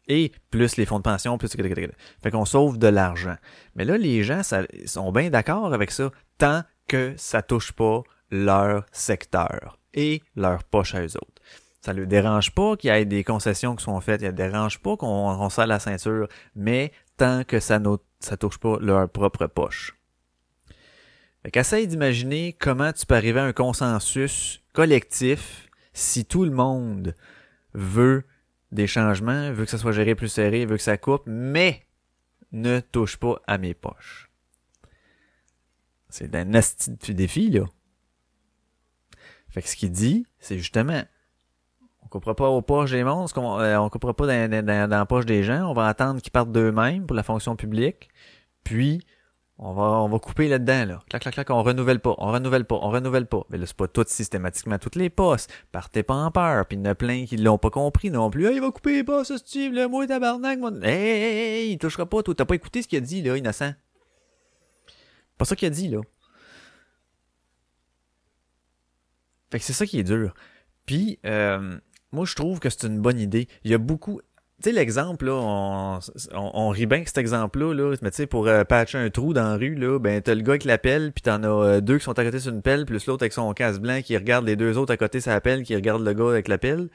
Et plus les fonds de pension, plus... Fait qu'on sauve de l'argent. Mais là, les gens ça, sont bien d'accord avec ça, tant que ça touche pas leur secteur et leur poche à eux autres. Ça ne dérange pas qu'il y ait des concessions qui sont faites, ça ne dérange pas qu'on serre la ceinture, mais tant que ça ne touche pas leur propre poche. Fait qu'essaye d'imaginer comment tu peux arriver à un consensus collectif si tout le monde veut des changements, veut que ça soit géré plus serré, veut que ça coupe, mais ne touche pas à mes poches. C'est un asti de défi, là. Fait que ce qu'il dit, c'est justement, on coupera pas aux poches des monstres, on, euh, on coupera pas dans, la poche des gens, on va attendre qu'ils partent d'eux-mêmes pour la fonction publique, puis on va, on va couper là-dedans, là. Clac, clac, clac, on renouvelle pas, on renouvelle pas, on renouvelle pas. Mais là, c'est pas tout systématiquement toutes les postes. Partez pas en peur. Puis il y en a plein qui l'ont pas compris non plus. il va couper les postes, Steve, le moi, tabarnak, moi. Hey, hey, hey, il touchera pas, toi. T'as pas écouté ce qu'il a dit, là, innocent? Pas ça qu'il a dit, là. Fait que c'est ça qui est dur. Puis, euh, moi, je trouve que c'est une bonne idée. Il y a beaucoup tu sais, l'exemple, là, on, on, rit bien que cet exemple-là, là, mais tu sais, pour euh, patcher un trou dans la rue, là, ben, t'as le gars avec la pelle, puis t'en as euh, deux qui sont à côté sur une pelle, plus l'autre avec son casque blanc qui regarde les deux autres à côté sa pelle, qui regarde le gars avec la pelle.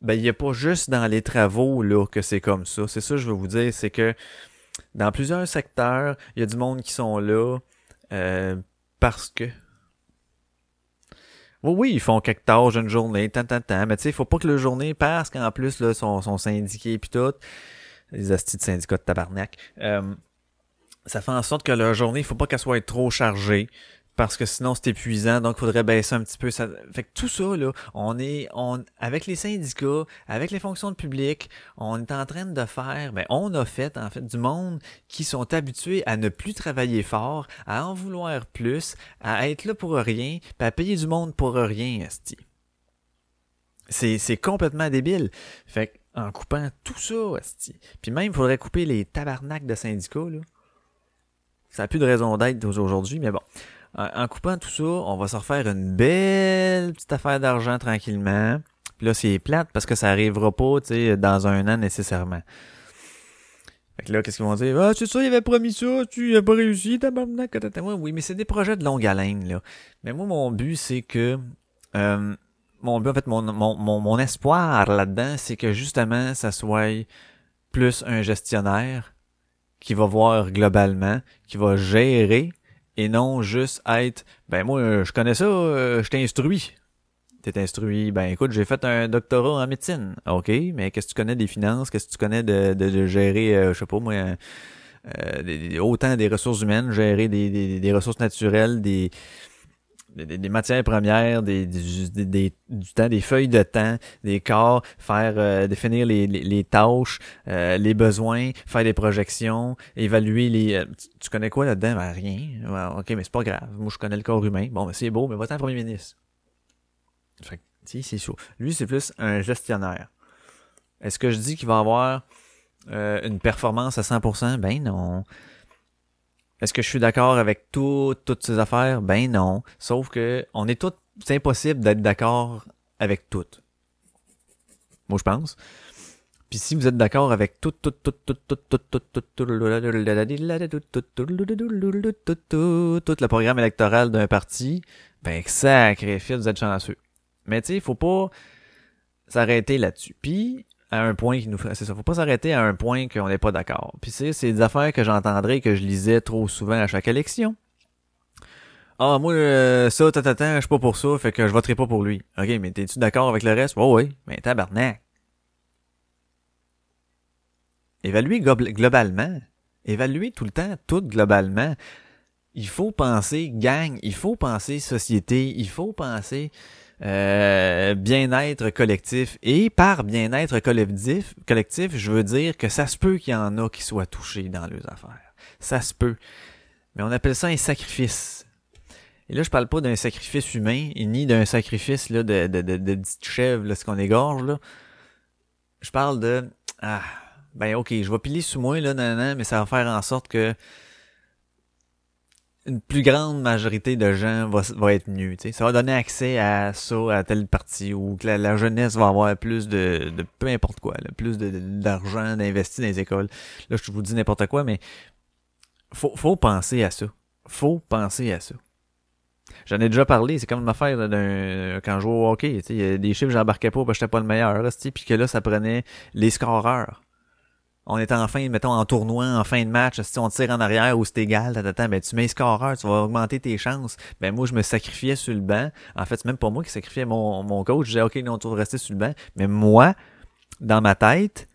Ben, il y a pas juste dans les travaux, là, que c'est comme ça. C'est ça je veux vous dire, c'est que dans plusieurs secteurs, il y a du monde qui sont là, euh, parce que oui, oui, ils font quelques tâches une journée, tant, tant, tant. Mais tu sais, il faut pas que le journée passe qu'en plus, là, sont, sont syndiqués puis tout. Les astis de syndicats de tabarnak. Euh, ça fait en sorte que leur journée, il faut pas qu'elle soit trop chargée parce que sinon c'est épuisant, donc il faudrait baisser un petit peu ça. Fait que tout ça, là, on est on avec les syndicats, avec les fonctions de public, on est en train de faire, ben on a fait en fait du monde qui sont habitués à ne plus travailler fort, à en vouloir plus, à être là pour rien, puis à payer du monde pour rien, esti. C'est, c'est complètement débile. Fait en coupant tout ça, esti. Puis même, il faudrait couper les tabarnaks de syndicats, là. Ça n'a plus de raison d'être aujourd'hui, mais bon en coupant tout ça, on va se refaire une belle petite affaire d'argent tranquillement. Puis là, c'est plate parce que ça arrivera pas, tu sais, dans un an nécessairement. Fait que là, qu'est-ce qu'ils vont dire? Ah, c'est ça, il avait promis ça, tu as pas réussi, tabarnak, Oui, mais c'est des projets de longue haleine, là. Mais moi, mon but, c'est que, euh, mon but, en fait, mon, mon, mon, mon espoir là-dedans, c'est que justement, ça soit plus un gestionnaire qui va voir globalement, qui va gérer et non juste être ben moi je connais ça, euh, je t'instruis. T'es instruit, ben écoute, j'ai fait un doctorat en médecine. OK, mais qu'est-ce que tu connais des finances, qu'est-ce que tu connais de, de, gérer, euh, je sais pas moi, euh, autant des ressources humaines, gérer des, des, des ressources naturelles, des, des, matières premières, des, des, du temps, des feuilles de temps, des corps, faire euh, définir les, les, tâches, euh, les besoins, faire des projections, évaluer les. Euh, tu, connais quoi là-dedans? Ben, rien. ok, mais c'est pas grave. Moi, je connais le corps humain. Bon, ben, c'est beau, mais va-t'en premier ministre. Fait si, c'est chaud. Lui, c'est plus un gestionnaire. Est-ce que je dis qu'il va avoir une performance à 100%? Ben non. Est-ce que je suis d'accord avec tout, toutes ces affaires? Ben non. Sauf que on est tous. C'est impossible d'être d'accord avec toutes. Moi, je pense. Puis si vous êtes d'accord avec tout, tout, tout, tout, tout, tout, tout, tout, tout, tout le programme électoral d'un parti, ben sacrifice, vous êtes chanceux. Mais tu sais, il faut pas s'arrêter là-dessus. Puis à un point qui nous fait. C'est ça. Faut pas s'arrêter à un point qu'on n'est pas d'accord. Puis c'est, c'est des affaires que j'entendrais et que je lisais trop souvent à chaque élection. Ah, moi, euh, ça, tata, je suis pas pour ça, fait que je voterai pas pour lui. Ok, mais t'es-tu d'accord avec le reste? Oh oui, mais tabarnak. Évaluer globalement. Évaluer tout le temps, tout globalement. Il faut penser gang, il faut penser société, il faut penser euh, bien-être collectif. Et par bien-être collectif, je veux dire que ça se peut qu'il y en a qui soient touchés dans leurs affaires. Ça se peut. Mais on appelle ça un sacrifice. Et là, je parle pas d'un sacrifice humain, ni d'un sacrifice là, de, de, de, de là, ce qu'on égorge. Là. Je parle de Ah, ben ok, je vais piler sous moi, là, nan, mais ça va faire en sorte que une plus grande majorité de gens va, va être mieux. tu sais. Ça va donner accès à ça, à telle partie, ou que la, jeunesse va avoir plus de, de peu importe quoi, là, plus d'argent d'investi dans les écoles. Là, je vous dis n'importe quoi, mais faut, faut penser à ça. Faut penser à ça. J'en ai déjà parlé, c'est comme une affaire d'un quand je jouais au hockey, il y a des chiffres j'embarquais pas parce que j'étais pas le meilleur, puis que là ça prenait les scoreurs. On était en fin, mettons en tournoi, en fin de match, si on tire en arrière ou c'est égal, tatata, ben tu mets scoreur, tu vas augmenter tes chances. Ben moi je me sacrifiais sur le banc. En fait, c'est même pas moi qui sacrifiais mon, mon coach, je disais OK, non, tu vas rester sur le banc, mais moi dans ma tête,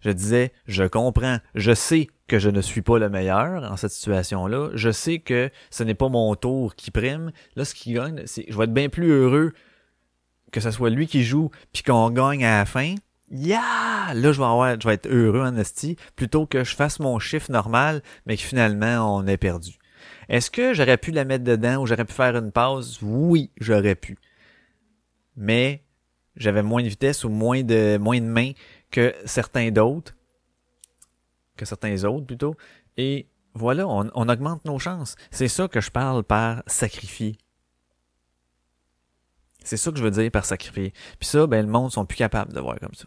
je disais, je comprends, je sais que je ne suis pas le meilleur en cette situation-là, je sais que ce n'est pas mon tour qui prime. Là, ce qui gagne, c'est, je vais être bien plus heureux que ce soit lui qui joue, puis qu'on gagne à la fin. Yeah! Là, je vais avoir, je vais être heureux en esti, plutôt que je fasse mon chiffre normal, mais que finalement, on ait perdu. Est-ce que j'aurais pu la mettre dedans ou j'aurais pu faire une pause? Oui, j'aurais pu. Mais j'avais moins de vitesse ou moins de, moins de main que certains d'autres, que certains autres plutôt. Et voilà, on, on augmente nos chances. C'est ça que je parle par sacrifier. C'est ça que je veux dire par sacrifier. Puis ça, ben, le monde sont plus capables de voir comme ça.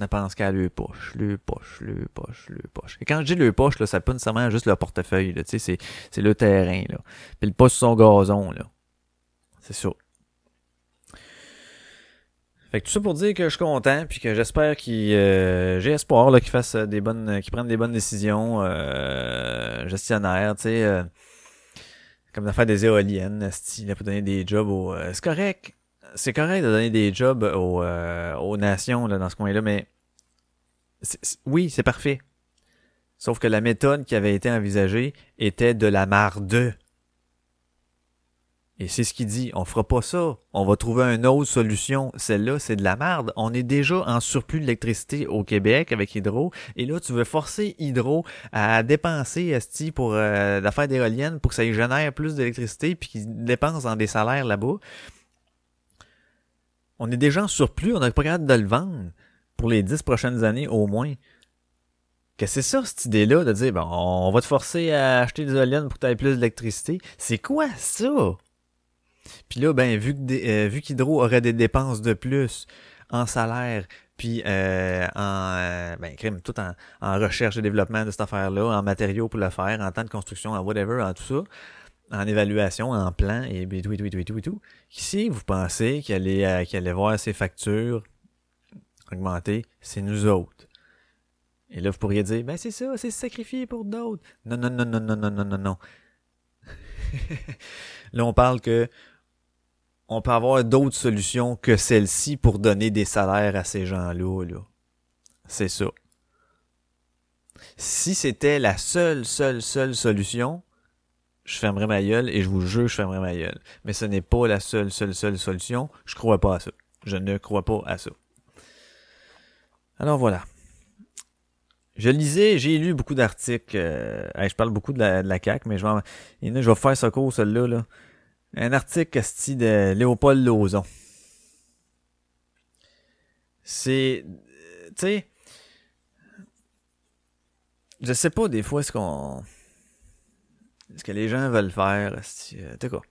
Ne pense qu'à le poche, le poche, le poche, le poche. Et quand je dis le poche, là, ça pas nécessairement juste le portefeuille, là, tu sais, c'est, c'est le terrain, là. Puis le poche sur son gazon, là. C'est ça. Fait que tout ça pour dire que je suis content, puis que j'espère qu'il, euh, j'ai espoir là qu'il fasse euh, des bonnes, euh, qu'il prenne des bonnes décisions euh, gestionnaires, tu sais, euh, comme d'affaire des éoliennes, style pour donner des jobs aux, euh, c'est correct, c'est correct de donner des jobs aux, euh, nations là dans ce coin-là, mais oui, c'est parfait. Sauf que la méthode qui avait été envisagée était de la marde. Et c'est ce qu'il dit, on fera pas ça. On va trouver une autre solution. Celle-là, c'est de la merde. On est déjà en surplus d'électricité au Québec avec Hydro. Et là, tu veux forcer Hydro à dépenser esti pour euh, l'affaire d'éolienne pour que ça y génère plus d'électricité puis qu'ils dépensent dans des salaires là-bas. On est déjà en surplus, on n'est pas capable de le vendre pour les dix prochaines années au moins. Que c'est ça, cette idée-là, de dire, bon, on va te forcer à acheter des éoliennes pour que tu aies plus d'électricité. C'est quoi ça? Puis là, ben, vu euh, qu'Hydro aurait des dépenses de plus en salaire, puis euh, en euh, ben, crime, tout en, en recherche et développement de cette affaire-là, en matériaux pour le faire, en temps de construction, en whatever, en tout ça, en évaluation, en plan, et tout, et tout, et tout, et tout, et tout. Si vous pensez allait, euh, qu'il allait voir ses factures augmenter, c'est nous autres. Et là, vous pourriez dire, ben c'est ça, c'est sacrifié pour d'autres. Non, non, non, non, non, non, non, non, non. là, on parle que on peut avoir d'autres solutions que celle-ci pour donner des salaires à ces gens-là. Là. C'est ça. Si c'était la seule, seule, seule solution, je fermerais ma gueule et je vous jure, je fermerais ma gueule. Mais ce n'est pas la seule, seule, seule solution. Je crois pas à ça. Je ne crois pas à ça. Alors voilà. Je lisais, j'ai lu beaucoup d'articles. euh, je parle beaucoup de la, de CAQ, mais je vais, en- je vais faire ce cours, celui-là. Là. Un article esti, de Léopold Lozon. C'est. euh, Tu sais. Je sais pas des fois ce qu'on. Ce que les gens veulent faire. euh, Tu sais quoi.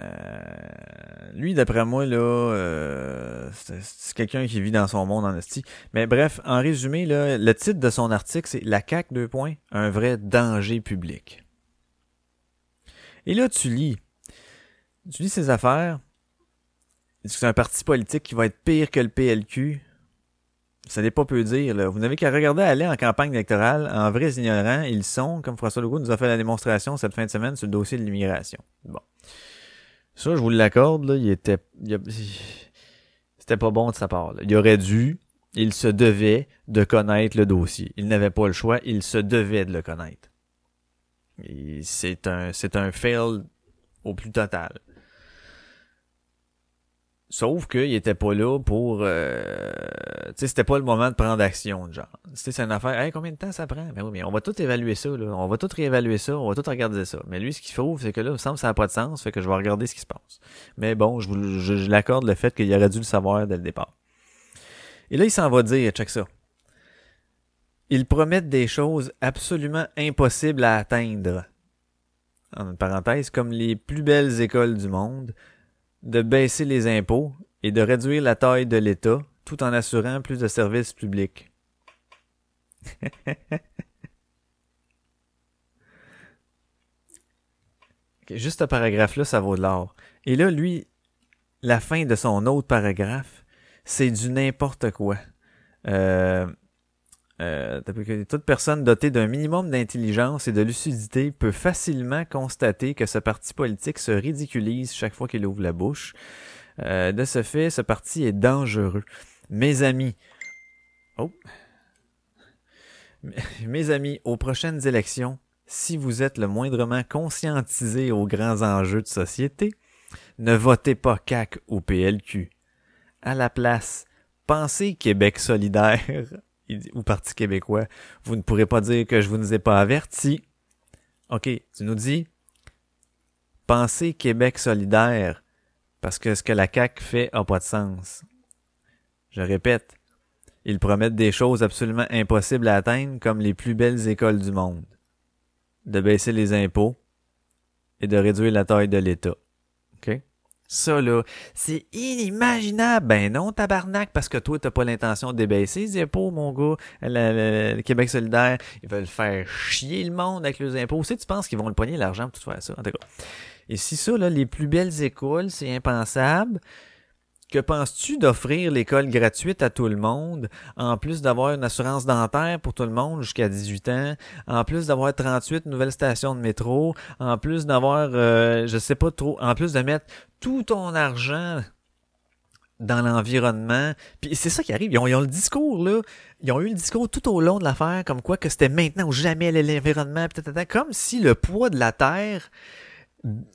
Euh, lui, d'après moi, là, euh, c'est quelqu'un qui vit dans son monde en esti. Mais bref, en résumé, le titre de son article, c'est La CAQ, deux points, un vrai danger public. Et là, tu lis. Tu lis ces affaires. C'est un parti politique qui va être pire que le PLQ. Ça n'est pas peu dire. Vous n'avez qu'à regarder aller en campagne électorale. En vrais ignorants, ils sont, comme François Legault nous a fait la démonstration cette fin de semaine sur le dossier de l'immigration. Bon. Ça, je vous l'accorde, il était. C'était pas bon de sa part. Il aurait dû, il se devait de connaître le dossier. Il n'avait pas le choix, il se devait de le connaître. C'est un, c'est un fail au plus total. Sauf qu'il était pas là pour... Euh, tu sais, c'était pas le moment de prendre action, genre. C'est une affaire... Hey, combien de temps ça prend? Ben oui, mais on va tout évaluer ça, là. On va tout réévaluer ça, on va tout regarder ça. Mais lui, ce qu'il faut, c'est que là, il me semble que ça n'a pas de sens, fait que je vais regarder ce qui se passe. Mais bon, je, je, je l'accorde le fait qu'il aurait dû le savoir dès le départ. Et là, il s'en va dire, check ça. Ils promettent des choses absolument impossibles à atteindre. En parenthèse, comme les plus belles écoles du monde, de baisser les impôts et de réduire la taille de l'État tout en assurant plus de services publics. juste ce paragraphe-là, ça vaut de l'or. Et là, lui, la fin de son autre paragraphe, c'est du n'importe quoi. Euh, euh, toute personne dotée d'un minimum d'intelligence et de lucidité peut facilement constater que ce parti politique se ridiculise chaque fois qu'il ouvre la bouche. Euh, de ce fait, ce parti est dangereux. Mes amis, oh, mes amis, aux prochaines élections, si vous êtes le moindrement conscientisé aux grands enjeux de société, ne votez pas CAC ou PLQ. À la place, pensez Québec solidaire ou Parti québécois. Vous ne pourrez pas dire que je vous ai pas averti. OK, tu nous dis, pensez Québec solidaire, parce que ce que la CAC fait a pas de sens. Je répète, ils promettent des choses absolument impossibles à atteindre comme les plus belles écoles du monde. De baisser les impôts et de réduire la taille de l'État. OK? Ça, là, c'est inimaginable. Ben non, tabarnak, parce que toi, t'as pas l'intention de débaisser les impôts, mon gars. Le, Québec solidaire, ils veulent faire chier le monde avec les impôts. Si tu penses qu'ils vont le poigner l'argent pour tout faire ça? En tout cas. Et si ça, là, les plus belles écoles, c'est impensable. Que penses-tu d'offrir l'école gratuite à tout le monde, en plus d'avoir une assurance dentaire pour tout le monde jusqu'à 18 ans, en plus d'avoir 38 nouvelles stations de métro, en plus d'avoir, euh, je sais pas trop, en plus de mettre tout ton argent dans l'environnement. Puis c'est ça qui arrive. Ils ont, le discours, là. Ils ont eu le discours tout au long de l'affaire, comme quoi que c'était maintenant ou jamais l'environnement, comme si le poids de la Terre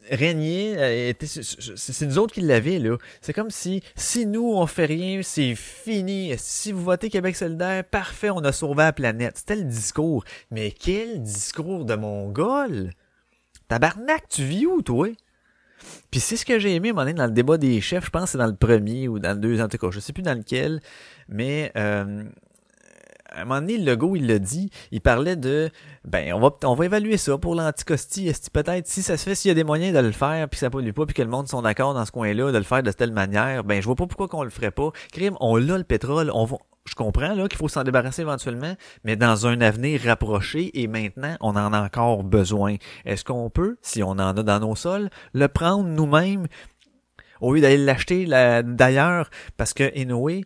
régnait, euh, c'est nous autres qui l'avaient, là. C'est comme si, si nous, on fait rien, c'est fini. Si vous votez Québec solidaire, parfait, on a sauvé la planète. C'était le discours. Mais quel discours de mongol! Tabarnak, tu vis où, toi? Puis c'est ce que j'ai aimé, mon dans le débat des chefs, je pense que c'est dans le premier ou dans le deuxième, en tout cas, je sais plus dans lequel, mais euh, à un moment donné, le go, il l'a dit, il parlait de, ben, on va, on va évaluer ça pour l'anticosti, est-ce peut-être, si ça se fait, s'il y a des moyens de le faire, puis ça pollue pas, puis que le monde sont d'accord dans ce coin-là, de le faire de telle manière, ben, je vois pas pourquoi qu'on le ferait pas. Crime, on a le pétrole, on va, je comprends là qu'il faut s'en débarrasser éventuellement, mais dans un avenir rapproché et maintenant, on en a encore besoin. Est-ce qu'on peut, si on en a dans nos sols, le prendre nous-mêmes au lieu d'aller l'acheter d'ailleurs parce que anyway,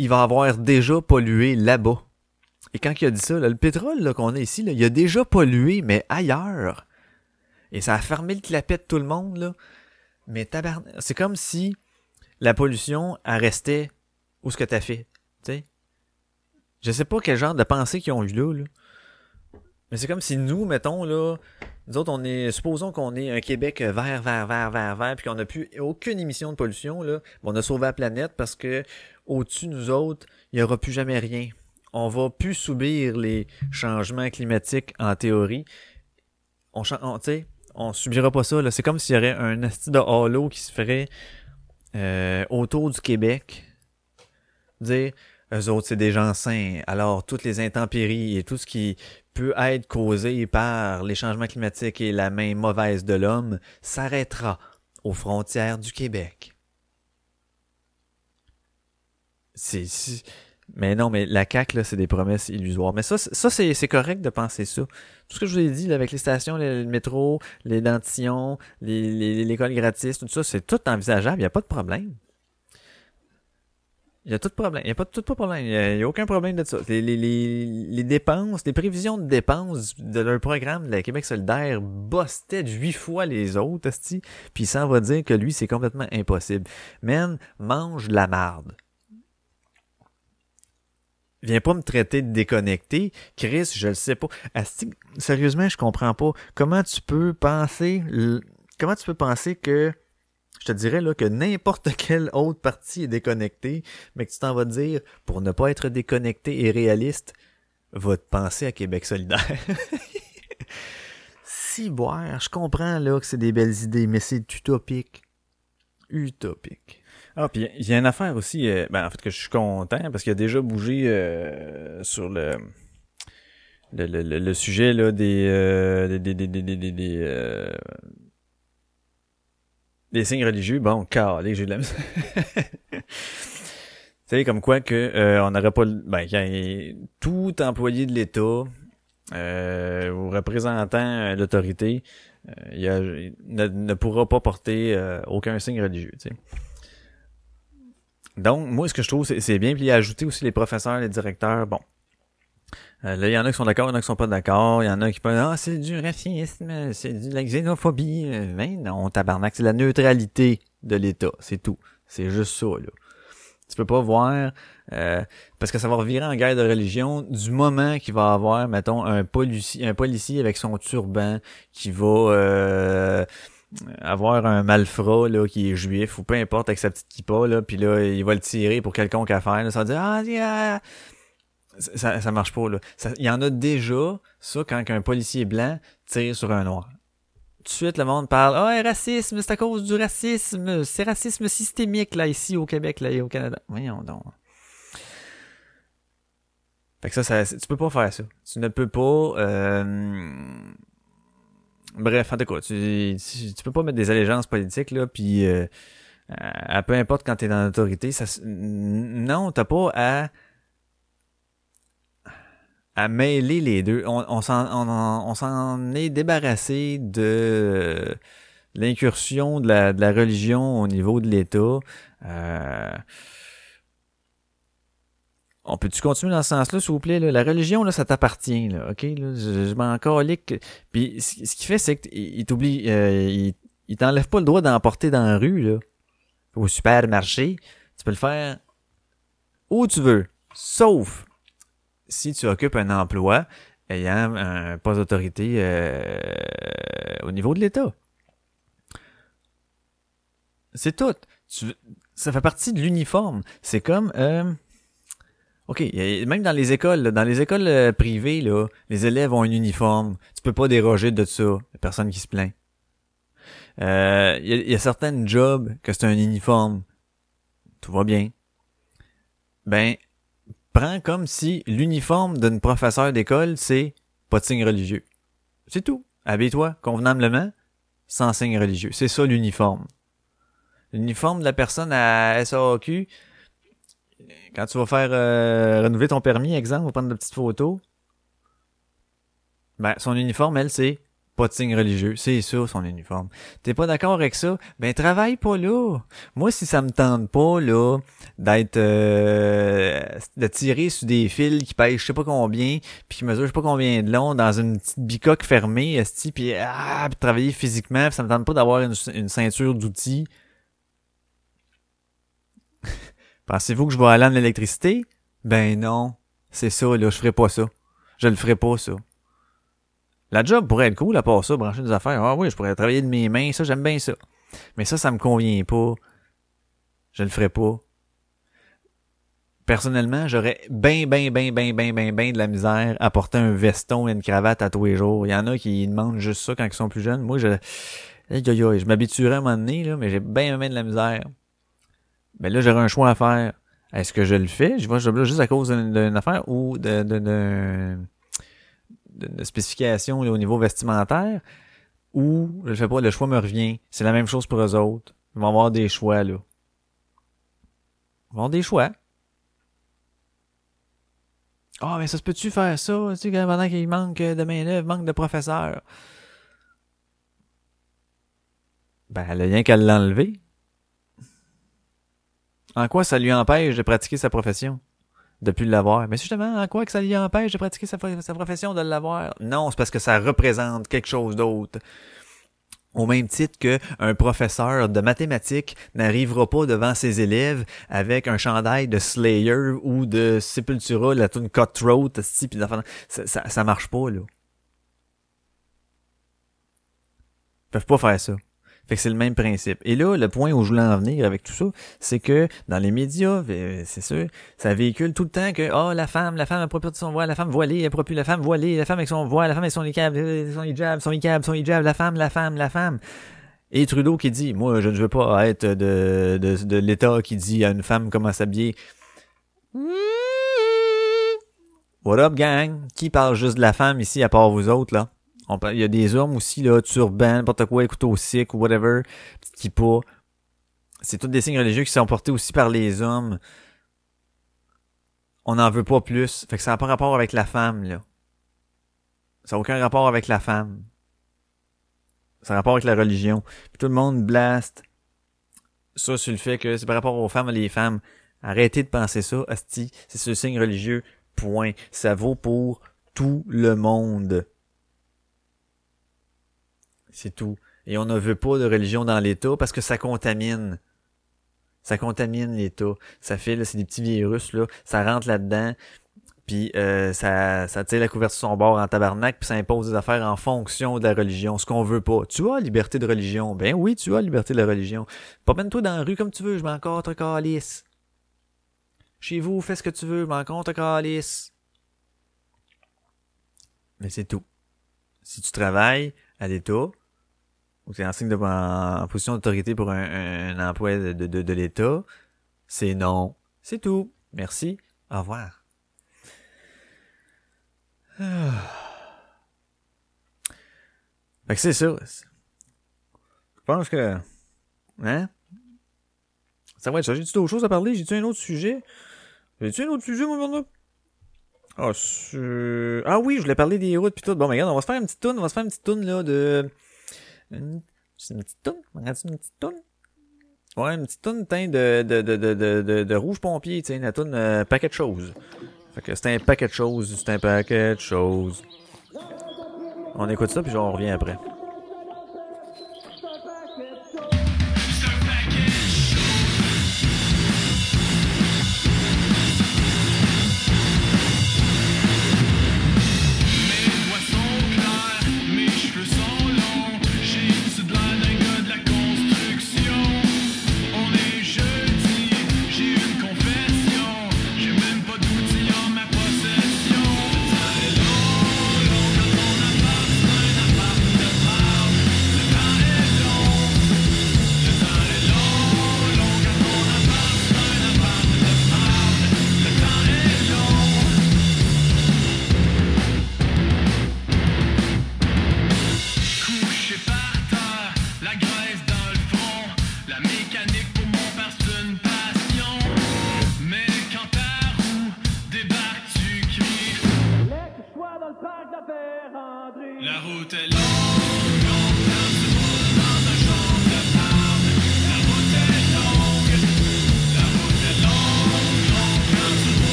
il va avoir déjà pollué là-bas. Et quand il a dit ça, le pétrole qu'on a ici, il a déjà pollué, mais ailleurs. Et ça a fermé le clapet de tout le monde, là. Mais c'est comme si la pollution restait où ce que t'as fait. sais, Je sais pas quel genre de pensée qu'ils ont eu là, là. Mais c'est comme si nous, mettons, là, nous autres, on est, supposons qu'on est un Québec vert, vert, vert, vert, vert, puis qu'on n'a plus aucune émission de pollution, là. On a sauvé la planète parce que au-dessus de nous autres, il n'y aura plus jamais rien. On va plus subir les changements climatiques en théorie. On, on, on subira pas ça. C'est comme s'il y aurait un asti de halo qui se ferait euh, autour du Québec. Dire eux autres, c'est des gens sains. Alors, toutes les intempéries et tout ce qui peut être causé par les changements climatiques et la main mauvaise de l'homme s'arrêtera aux frontières du Québec. C'est, mais non, mais la CAQ, là, c'est des promesses illusoires. Mais ça, ça c'est, correct de penser ça. Tout ce que je vous ai dit, avec les stations, le métro, les dentillons, les, l'école gratis, tout ça, c'est tout envisageable. Il n'y a pas de problème. Il y a tout problème. Il n'y a pas tout pas problème. Il n'y a, aucun problème de ça. Les, les, les, dépenses, les prévisions de dépenses de leur programme de la Québec solidaire bostaient huit fois les autres, asti. Puis ça va dire que lui, c'est complètement impossible. Man, mange la marde. Viens pas me traiter de déconnecté. Chris, je le sais pas. Asti, sérieusement, je comprends pas. Comment tu peux penser, comment tu peux penser que je te dirais là que n'importe quelle autre partie est déconnectée, mais que tu t'en vas dire, pour ne pas être déconnecté et réaliste, va te penser à Québec solidaire. si boire, je comprends là que c'est des belles idées, mais c'est utopique. Utopique. Ah, puis il y a une affaire aussi, euh, ben, en fait, que je suis content parce qu'il a déjà bougé euh, sur le le, le, le, sujet là des euh, des des des, des, des signes religieux bon calé j'ai de la misère. tu sais comme quoi que euh, on n'aurait pas ben tout employé de l'État euh, ou représentant euh, l'autorité euh, ne, ne pourra pas porter aucun signe religieux tu sais. Donc moi ce que je trouve c'est bien. Puis il y a ajouté aussi les professeurs les directeurs. Bon euh, là, il y en a qui sont d'accord, il y en a qui sont pas d'accord. Il y en a qui pensent Ah, c'est du racisme, c'est de la xénophobie. Euh, Ben non, tabarnak, c'est la neutralité de l'État, c'est tout. C'est juste ça, là. Tu peux pas voir euh, parce que ça va revirer en guerre de religion du moment qu'il va avoir, mettons, un policier, un policier avec son turban qui va euh, avoir un malfrat là, qui est juif ou peu importe avec sa petite kippa, là, puis là, il va le tirer pour quelconque affaire. Là, ça va dire Ah! Ça, marche pas là. Il y en a déjà ça quand un policier blanc tire sur un noir. Tout de suite le monde parle ah racisme, c'est à cause du racisme, c'est racisme systémique là ici au Québec là et au Canada. Voyons donc. Fait que ça, ça tu peux pas faire ça. Tu ne peux pas euh, Bref, en tout cas, tu, peux pas mettre des allégeances politiques là puis euh, à, peu importe quand t'es dans l'autorité, ça non, t'as pas à à mêler les deux. On, on s'en est débarrassé de l'incursion de la, de la religion au niveau de l'État. Euh, on peut-tu continuer dans ce sens-là, s'il vous plaît? là? La religion, là, ça t'appartient, là, OK? Là, je, je m'en calique. Puis ce qu'il fait, c'est qu'il il t'oublie, euh, il, il t'enlève pas le droit d'emporter dans la rue, là. Au supermarché. Tu peux le faire où tu veux. Sauf si tu occupes un emploi ayant un poste d'autorité euh, au niveau de l'État. C'est tout. Tu- ça fait partie de l'uniforme. C'est comme... euh, OK, même dans les écoles, là, dans les écoles euh, privées, là, les élèves ont un uniforme. Tu peux pas déroger de ça. Personne qui se plaint. Euh, Il y, y a certaines jobs que c'est un uniforme. Tout va bien. Ben, prends comme si l'uniforme d'une professeur d'école, c'est pas de signe religieux. C'est tout. Habille-toi convenablement, sans signe religieux. C'est ça l'uniforme. L'uniforme de la personne à SAQ, quand tu vas faire euh, renouveler ton permis, exemple, ou prendre de petites photos, ben, son uniforme, elle, c'est pas de signe religieux. C'est ça, son uniforme. T'es pas d'accord avec ça? Ben, travaille pas là. Moi, si ça me tente pas, là, d'être, euh, de tirer sur des fils qui pèsent je sais pas combien, puis qui mesurent je sais pas combien de long, dans une petite bicoque fermée, esti, puis ah, puis travailler physiquement, puis ça me tente pas d'avoir une, une ceinture d'outils. Pensez-vous que je vais aller en électricité? Ben non. C'est ça, là, je ferai pas ça. Je le ferai pas, ça. La job pourrait être cool à part ça, brancher des affaires. Ah oui, je pourrais travailler de mes mains, ça, j'aime bien ça. Mais ça, ça me convient pas. Je le ferai pas. Personnellement, j'aurais bien, bien, bien, bien, bien, bien, bien de la misère à porter un veston et une cravate à tous les jours. Il y en a qui demandent juste ça quand ils sont plus jeunes. Moi, je, je m'habituerais à un moment donné, là, mais j'ai bien, bien de la misère. Ben là, j'aurais un choix à faire. Est-ce que je le fais? Je vois, je là juste à cause d'une affaire ou de, de, de, de, de spécification là, au niveau vestimentaire ou je le fais pas, le choix me revient. C'est la même chose pour eux autres. Ils vont avoir des choix, là. Ils vont avoir des choix. Ah, mais ça se peut-tu faire ça? Tu sais, pendant qu'il manque de main-d'œuvre, manque de professeurs? Ben, elle a rien qu'à l'enlever. En quoi ça lui empêche de pratiquer sa profession? De plus l'avoir. Mais justement, en quoi que ça lui empêche de pratiquer sa, profession de l'avoir? Non, c'est parce que ça représente quelque chose d'autre. Au même titre que un professeur de mathématiques n'arrivera pas devant ses élèves avec un chandail de Slayer ou de Sepultura, la tune Cutthroat, ça, ça, ça marche pas, là. Ils peuvent pas faire ça. Fait que c'est le même principe. Et là, le point où je voulais en venir avec tout ça, c'est que dans les médias, euh, c'est sûr, ça véhicule tout le temps que oh la femme, la femme a de son voile, la femme voilée, elle plus la femme voilée, la femme avec son voile, la femme avec son hijab, euh, son hijab, son hijab, son hijab, la femme, la femme, la femme. Et Trudeau qui dit, moi, je ne veux pas être de, de, de l'État qui dit à une femme comment s'habiller. What up, gang? Qui parle juste de la femme ici, à part vous autres, là? Il y a des hommes aussi, là, turban, n'importe quoi, couteau sec ou whatever, petit kippa. C'est tous des signes religieux qui sont portés aussi par les hommes. On n'en veut pas plus. Fait que ça n'a pas rapport avec la femme, là. Ça n'a aucun rapport avec la femme. Ça a rapport avec la religion. Puis tout le monde blast ça sur le fait que c'est par rapport aux femmes et les femmes. Arrêtez de penser ça, asti. C'est ce signe religieux. Point. Ça vaut pour tout le monde. C'est tout. Et on ne veut pas de religion dans l'État parce que ça contamine. Ça contamine l'État. Ça fait, c'est des petits virus, là. Ça rentre là-dedans. Puis euh, ça, ça tire la couverture sur son bord en tabarnak, puis ça impose des affaires en fonction de la religion, ce qu'on veut pas. Tu as liberté de religion. Ben oui, tu as liberté de la religion. Promène-toi dans la rue comme tu veux, je m'en contre calice. Chez vous, fais ce que tu veux, je m'en contre calice. Mais c'est tout. Si tu travailles à l'État, ou es en, signe de, en, position d'autorité pour un, un, emploi de, de, de, l'État, c'est non. C'est tout. Merci. Au revoir. Fait que c'est ça. Je pense que. Hein? Ça va être ça. J'ai-tu d'autres choses à parler? J'ai-tu un autre sujet? J'ai-tu un autre sujet, mon Bernard? Ah, c'est- ah oui, je voulais parler des routes pis tout. Bon, mais regarde, on va se faire une petite toune. On va se faire une petite toune, là, de... Une... C'est une petite toune? Regarde une petite toune? Ouais, une petite toune, teint de, de, de, de, de, de, rouge pompier, tu la toune euh, paquet de choses. Fait que c'est un paquet de choses, c'est un paquet de choses. On écoute ça, puis on revient après.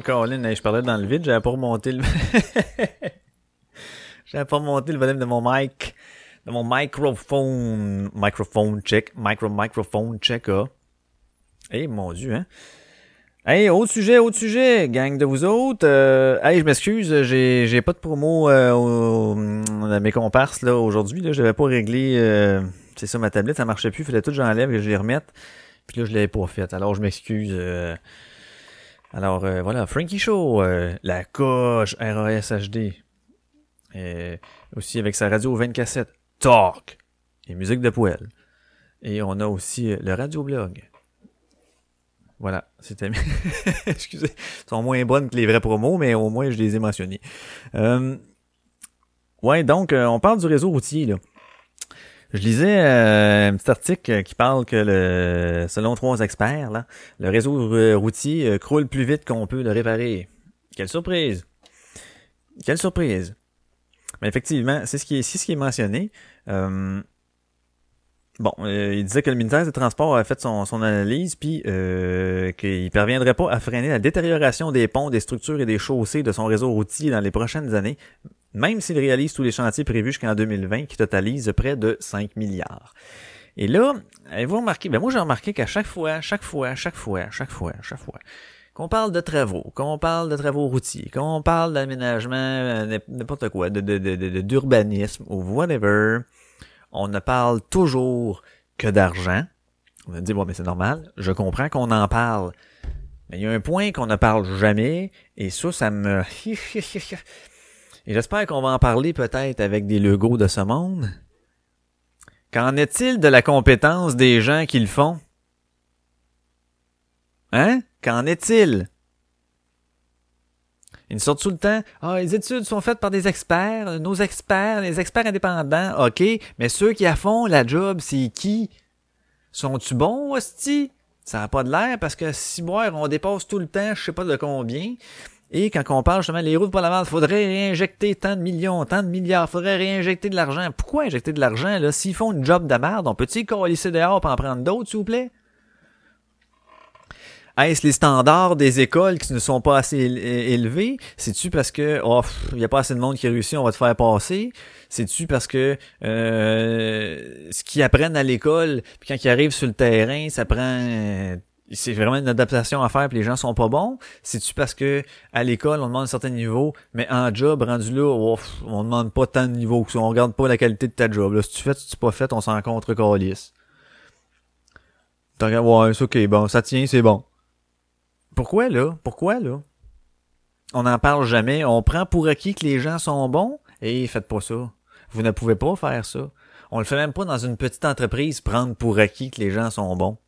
Oui, Colin, je parlais dans le vide, j'avais pas remonté le... j'avais pas remonté le volume de mon mic, de mon microphone, microphone check, micro microphone check, ah. Eh, mon dieu, hein. Hey, autre sujet, autre sujet, gang de vous autres. Euh, hey, je m'excuse, j'ai, j'ai pas de promo euh, au- à mes comparses là aujourd'hui. Là, j'avais pas réglé. euh, c'est ça, ma tablette, ça marchait plus. Fallait tout que j'enlève et que je les remette. Puis là, je l'avais pas fait. Alors, je m'excuse. Alors euh, voilà, Frankie Show, euh, la coche RAS HD. Euh, aussi avec sa radio 20 cassettes, Talk et musique de poêle. Et on a aussi euh, le radio blog. Voilà, c'était... Excusez, ils sont moins bonnes que les vrais promos, mais au moins je les ai mentionnés. Euh, Ouais, donc euh, on parle du réseau routier, là. Je lisais euh, un petit article qui parle que le, selon trois experts, là, le réseau euh, routier euh, croule plus vite qu'on peut le réparer. Quelle surprise! Quelle surprise! Mais effectivement, c'est ce qui est, ce qui est mentionné. Bon, euh, il disait que le ministère des Transports a fait son, son analyse, puis euh, qu'il parviendrait pas à freiner la détérioration des ponts, des structures et des chaussées de son réseau routier dans les prochaines années, même s'il réalise tous les chantiers prévus jusqu'en 2020, qui totalisent près de 5 milliards. Et là, avez-vous remarqué, ben moi j'ai remarqué qu'à chaque fois, chaque fois, chaque fois, chaque fois, chaque fois, qu'on parle de travaux, qu'on parle de travaux routiers, qu'on parle d'aménagement, euh, n'im- n'importe quoi, de, de, de, de- d'urbanisme ou whatever, on ne parle toujours que d'argent. On va dire, bon, mais c'est normal, je comprends qu'on en parle. Mais il y a un point qu'on ne parle jamais, et ça, ça me... Et j'espère qu'on va en parler peut-être avec des logos de ce monde. Qu'en est-il de la compétence des gens qui le font? Hein? Qu'en est-il? Ils sortent tout le temps. Ah, les études sont faites par des experts, nos experts, les experts indépendants. OK, mais ceux qui a font la job, c'est qui? Sont-tu bons, hostie? Ça n'a pas de l'air parce que si boire, on dépasse tout le temps, je sais pas de combien. Et quand on parle justement les routes pour la merde, faudrait réinjecter tant de millions, tant de milliards, faudrait réinjecter de l'argent. Pourquoi injecter de l'argent, là? S'ils font une job de merde, on peut-tu coalisser dehors pour en prendre d'autres, s'il vous plaît? Est-ce les standards des écoles qui ne sont pas assez éle- élevés? C'est-tu parce que oh, il n'y a pas assez de monde qui réussit, on va te faire passer? C'est-tu parce que euh, ce qu'ils apprennent à l'école, puis quand ils arrivent sur le terrain, ça prend euh, c'est vraiment une adaptation à faire puis les gens sont pas bons? C'est-tu parce que à l'école, on demande un certain niveau, mais en job, rendu là, oh, pff, on demande pas tant de niveau on regarde pas la qualité de ta job. Là, si tu fais, si tu pas fait, on s'en contre calice. Ouais, c'est ok, bon, ça tient, c'est bon. Pourquoi là? Pourquoi là? On n'en parle jamais. On prend pour acquis que les gens sont bons. Et faites pas ça. Vous ne pouvez pas faire ça. On le fait même pas dans une petite entreprise, prendre pour acquis que les gens sont bons.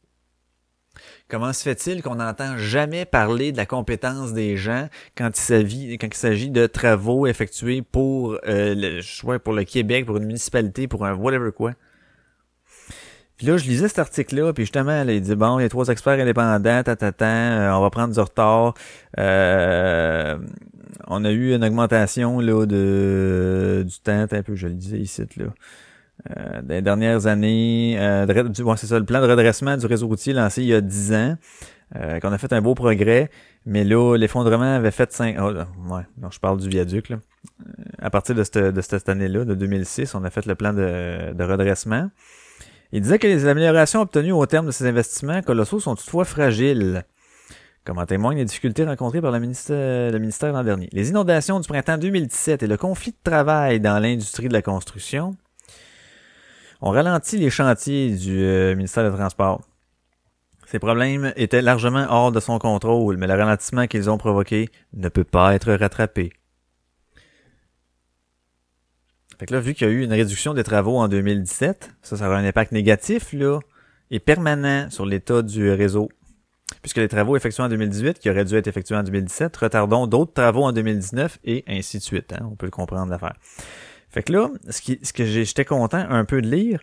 Comment se fait-il qu'on n'entend jamais parler de la compétence des gens quand il s'agit, de travaux effectués pour, euh, le, pour le Québec, pour une municipalité, pour un whatever quoi? Puis là, je lisais cet article-là, puis justement, là, il dit bon, il y a trois experts indépendants, tatatan, euh, on va prendre du retard. Euh, on a eu une augmentation là de du temps, un peu, je le disais ici là. Euh, des dernières années, euh, de bon, c'est ça, le plan de redressement du réseau routier lancé il y a 10 ans, euh, qu'on a fait un beau progrès, mais là, l'effondrement avait fait 5... Oh, ouais, non, je parle du viaduc, là. À partir de cette, de cette année-là, de 2006, on a fait le plan de, de redressement. Il disait que les améliorations obtenues au terme de ces investissements colossaux sont toutefois fragiles. Comme en témoignent les difficultés rencontrées par le ministère, l'an dernier. Les inondations du printemps 2017 et le conflit de travail dans l'industrie de la construction ont ralenti les chantiers du euh, ministère des Transports. Ces problèmes étaient largement hors de son contrôle, mais le ralentissement qu'ils ont provoqué ne peut pas être rattrapé. Fait que là, vu qu'il y a eu une réduction des travaux en 2017, ça, ça aura un impact négatif, là, et permanent sur l'état du réseau. Puisque les travaux effectués en 2018, qui auraient dû être effectués en 2017, retardons d'autres travaux en 2019, et ainsi de suite. Hein, on peut le comprendre l'affaire. Fait que là, ce, qui, ce que j'étais content un peu de lire,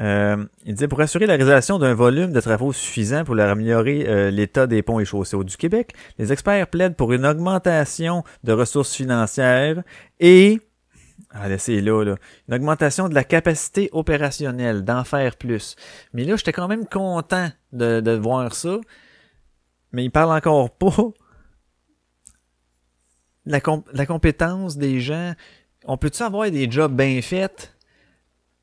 euh, il disait pour assurer la réalisation d'un volume de travaux suffisant pour améliorer euh, l'état des ponts et chaussées du Québec, les experts plaident pour une augmentation de ressources financières et ah, c'est là, là. Une augmentation de la capacité opérationnelle, d'en faire plus. Mais là, j'étais quand même content de, de voir ça. Mais il parle encore pas la, comp- la compétence des gens. On peut-tu avoir des jobs bien faits?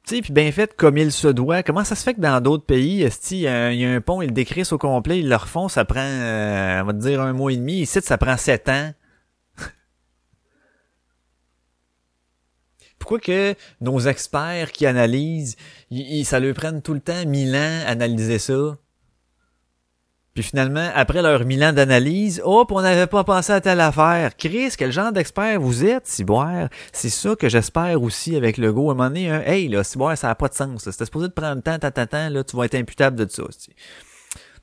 Tu sais, puis bien faits comme il se doit. Comment ça se fait que dans d'autres pays, il y, a un- pont, ils le décrissent au complet, ils le refont, ça prend, euh, on va dire, un mois et demi. Ici, ça prend sept ans. Pourquoi que nos experts qui analysent, ça leur prenne tout le temps mille ans analyser ça? Puis finalement, après leur mille ans d'analyse, hop, on n'avait pas pensé à telle affaire. Chris, quel genre d'expert vous êtes, Ciboire? C'est ça que j'espère aussi avec le go. À un moment donné, un, hey, là, Ciboire, ça n'a pas de sens. C'était supposé de prendre tant, tant, tant, là, tu vas être imputable de ça. aussi.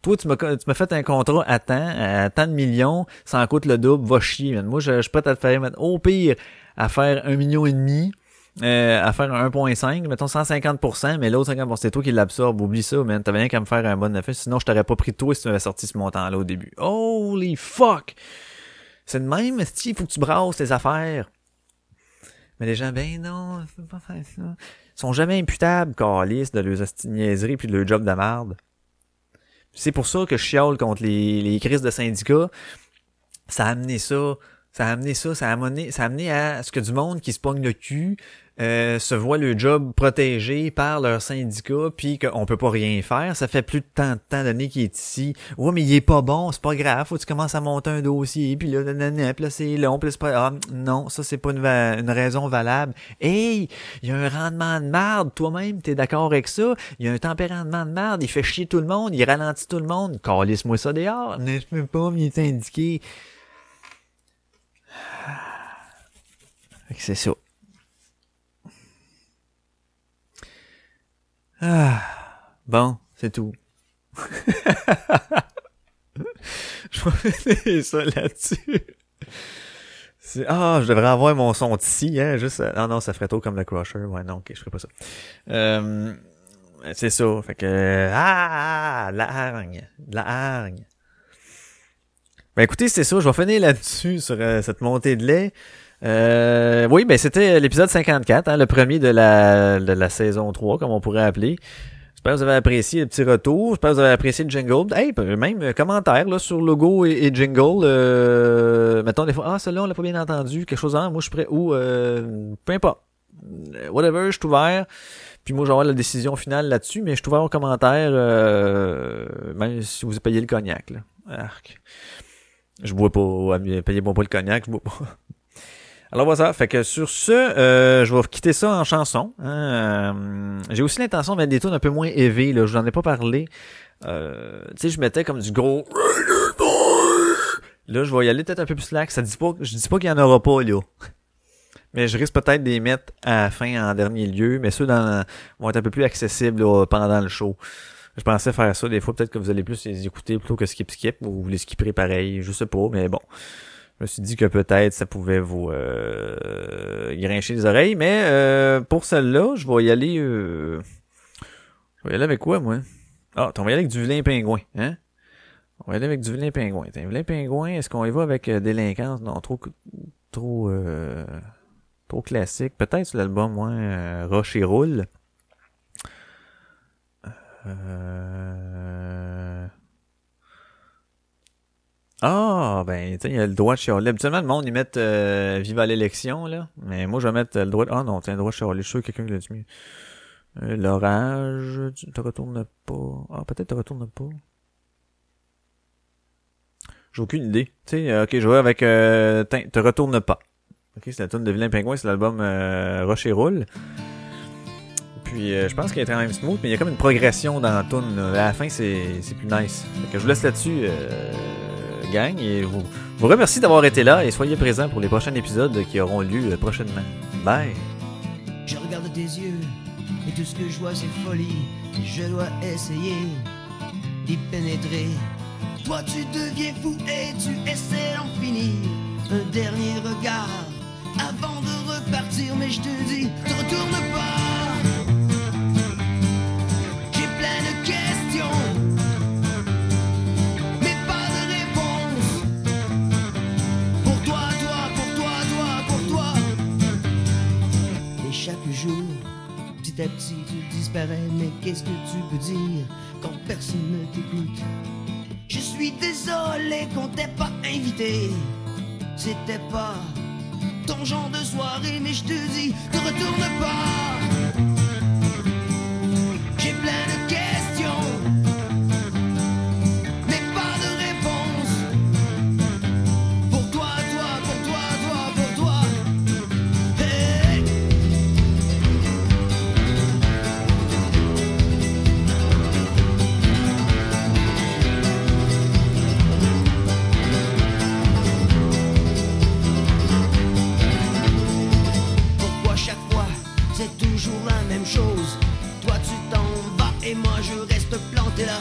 Toi, tu m'as, fait un contrat à temps, à tant de millions, ça en coûte le double, va chier. Moi, je, je suis à te faire, au pire, à faire un million et demi, euh, à faire un 1.5, mettons 150%, mais l'autre 50%, c'est toi qui l'absorbe. Oublie ça, man. T'avais rien qu'à me faire un bon effet. Sinon, je t'aurais pas pris de toi si tu m'avais sorti ce montant-là au début. Holy fuck! C'est de même, il faut que tu brasses tes affaires? Mais les gens, ben non, je pas faire ça. Ils sont jamais imputables, calices, de leurs niaiseries puis de leur job de merde. C'est pour ça que je chiale contre les, les crises de syndicats. Ça a amené ça. Ça a amené ça, ça a amené, ça a amené à ce que du monde qui se pogne le cul euh, se voit le job protégé par leur syndicat, puis qu'on peut pas rien faire. Ça fait plus de tant de temps d'années qu'il est ici. Ouais, mais il est pas bon, c'est pas grave. Faut que tu commences à monter un dossier, puis là, nanana, puis là c'est long, puis c'est pas... Ah, non, ça c'est pas une, une raison valable. Hey, il y a un rendement de marde, toi-même, t'es d'accord avec ça? Il y a un tempérament de marde, il fait chier tout le monde, il ralentit tout le monde. Calisse-moi ça dehors. Ne je peux pas, est indiqué. Que c'est ça. Ah, bon, c'est tout. je vais finir ça là-dessus. Ah, je devrais avoir mon son scie, hein, juste... Ah non, ça ferait trop comme le Crusher. Ouais, non, ok, je ferais pas ça. Euh, c'est ça, fait que... Ah, de la hargne, la hargne. Ben écoutez, c'est ça, je vais finir là-dessus sur euh, cette montée de lait. Euh, oui, ben c'était l'épisode 54, hein, le premier de la, de la saison 3, comme on pourrait appeler. J'espère que vous avez apprécié le petit retour. J'espère que vous avez apprécié le jingle. Hey, même euh, commentaire là, sur logo et, jingle. Euh, mettons des fois, ah, celui-là, on l'a pas bien entendu. Quelque chose en moi, je suis prêt. Ou, euh, peu importe. Euh, Whatever, je suis ouvert. Puis moi, j'aurai la décision finale là-dessus, mais je suis ouvert aux commentaires, euh, même si vous payez le cognac. Là. Arc. Je bois pas. Payez-moi pas le cognac, je bois pas. Alors voilà, fait que sur ce, euh, je vais quitter ça en chanson. hein. Euh, J'ai aussi l'intention de mettre des tunes un peu moins élevées, là. Je n'en ai pas parlé. Euh, tu sais, je mettais comme du gros. Là, je vais y aller peut-être un peu plus slack. Ça dit pas, je dis pas qu'il y en aura pas là. Mais je risque peut-être de les mettre à la fin en dernier lieu, mais ceux dans, vont être un peu plus accessibles là, pendant le show. Je pensais faire ça des fois, peut-être que vous allez plus les écouter plutôt que skip skip ou vous les skipperez pareil, je sais pas, mais bon. Je me suis dit que peut-être ça pouvait vous euh, grincher les oreilles, mais euh, pour celle-là, je vais y aller. Euh, je vais y aller avec quoi, moi? Ah, on va y aller avec du vilain pingouin, hein? On va y aller avec du vilain pingouin. Un vilain pingouin, est-ce qu'on y va avec euh, délinquance? Non, trop, trop, euh, trop classique. Peut-être sur l'album, moi, euh, Roche et roule. Euh... Ah, ben, tu sais, il y a le droit de chialer. Habituellement, le monde, ils mettent euh, Viva l'élection, là. Mais moi, je vais mettre le droit de... Ah non, tiens, le droit de chialer. Je suis sûr que quelqu'un l'a dit mieux. L'orage, tu te retournes pas. Ah, peut-être te retourne pas. J'ai aucune idée. Tu sais, euh, ok, je vais avec euh, Te retourne pas. Ok, c'est la tune de Vilain Pingouin, c'est l'album euh, Roche et Roule. Puis euh, je pense qu'elle est quand même smooth, mais il y a comme une progression dans la tune. À la fin, c'est plus nice. Fait que je vous laisse là-dessus, gang, et vous, vous remercie d'avoir été là et soyez présents pour les prochains épisodes qui auront lieu euh, prochainement. Bye! Je regarde tes yeux et tout ce que je vois c'est folie. Je dois essayer d'y pénétrer. Toi tu deviens fou et tu essaies d'en finir. Un dernier regard avant de repartir, mais je te dis, te retourne pas. Petit à petit, tu disparais. Mais qu'est-ce que tu peux dire quand personne ne t'écoute? Je suis désolé qu'on t'ait pas invité. C'était pas ton genre de soirée, mais je te dis, te retourne pas. J'ai plein de et moi je reste planté là.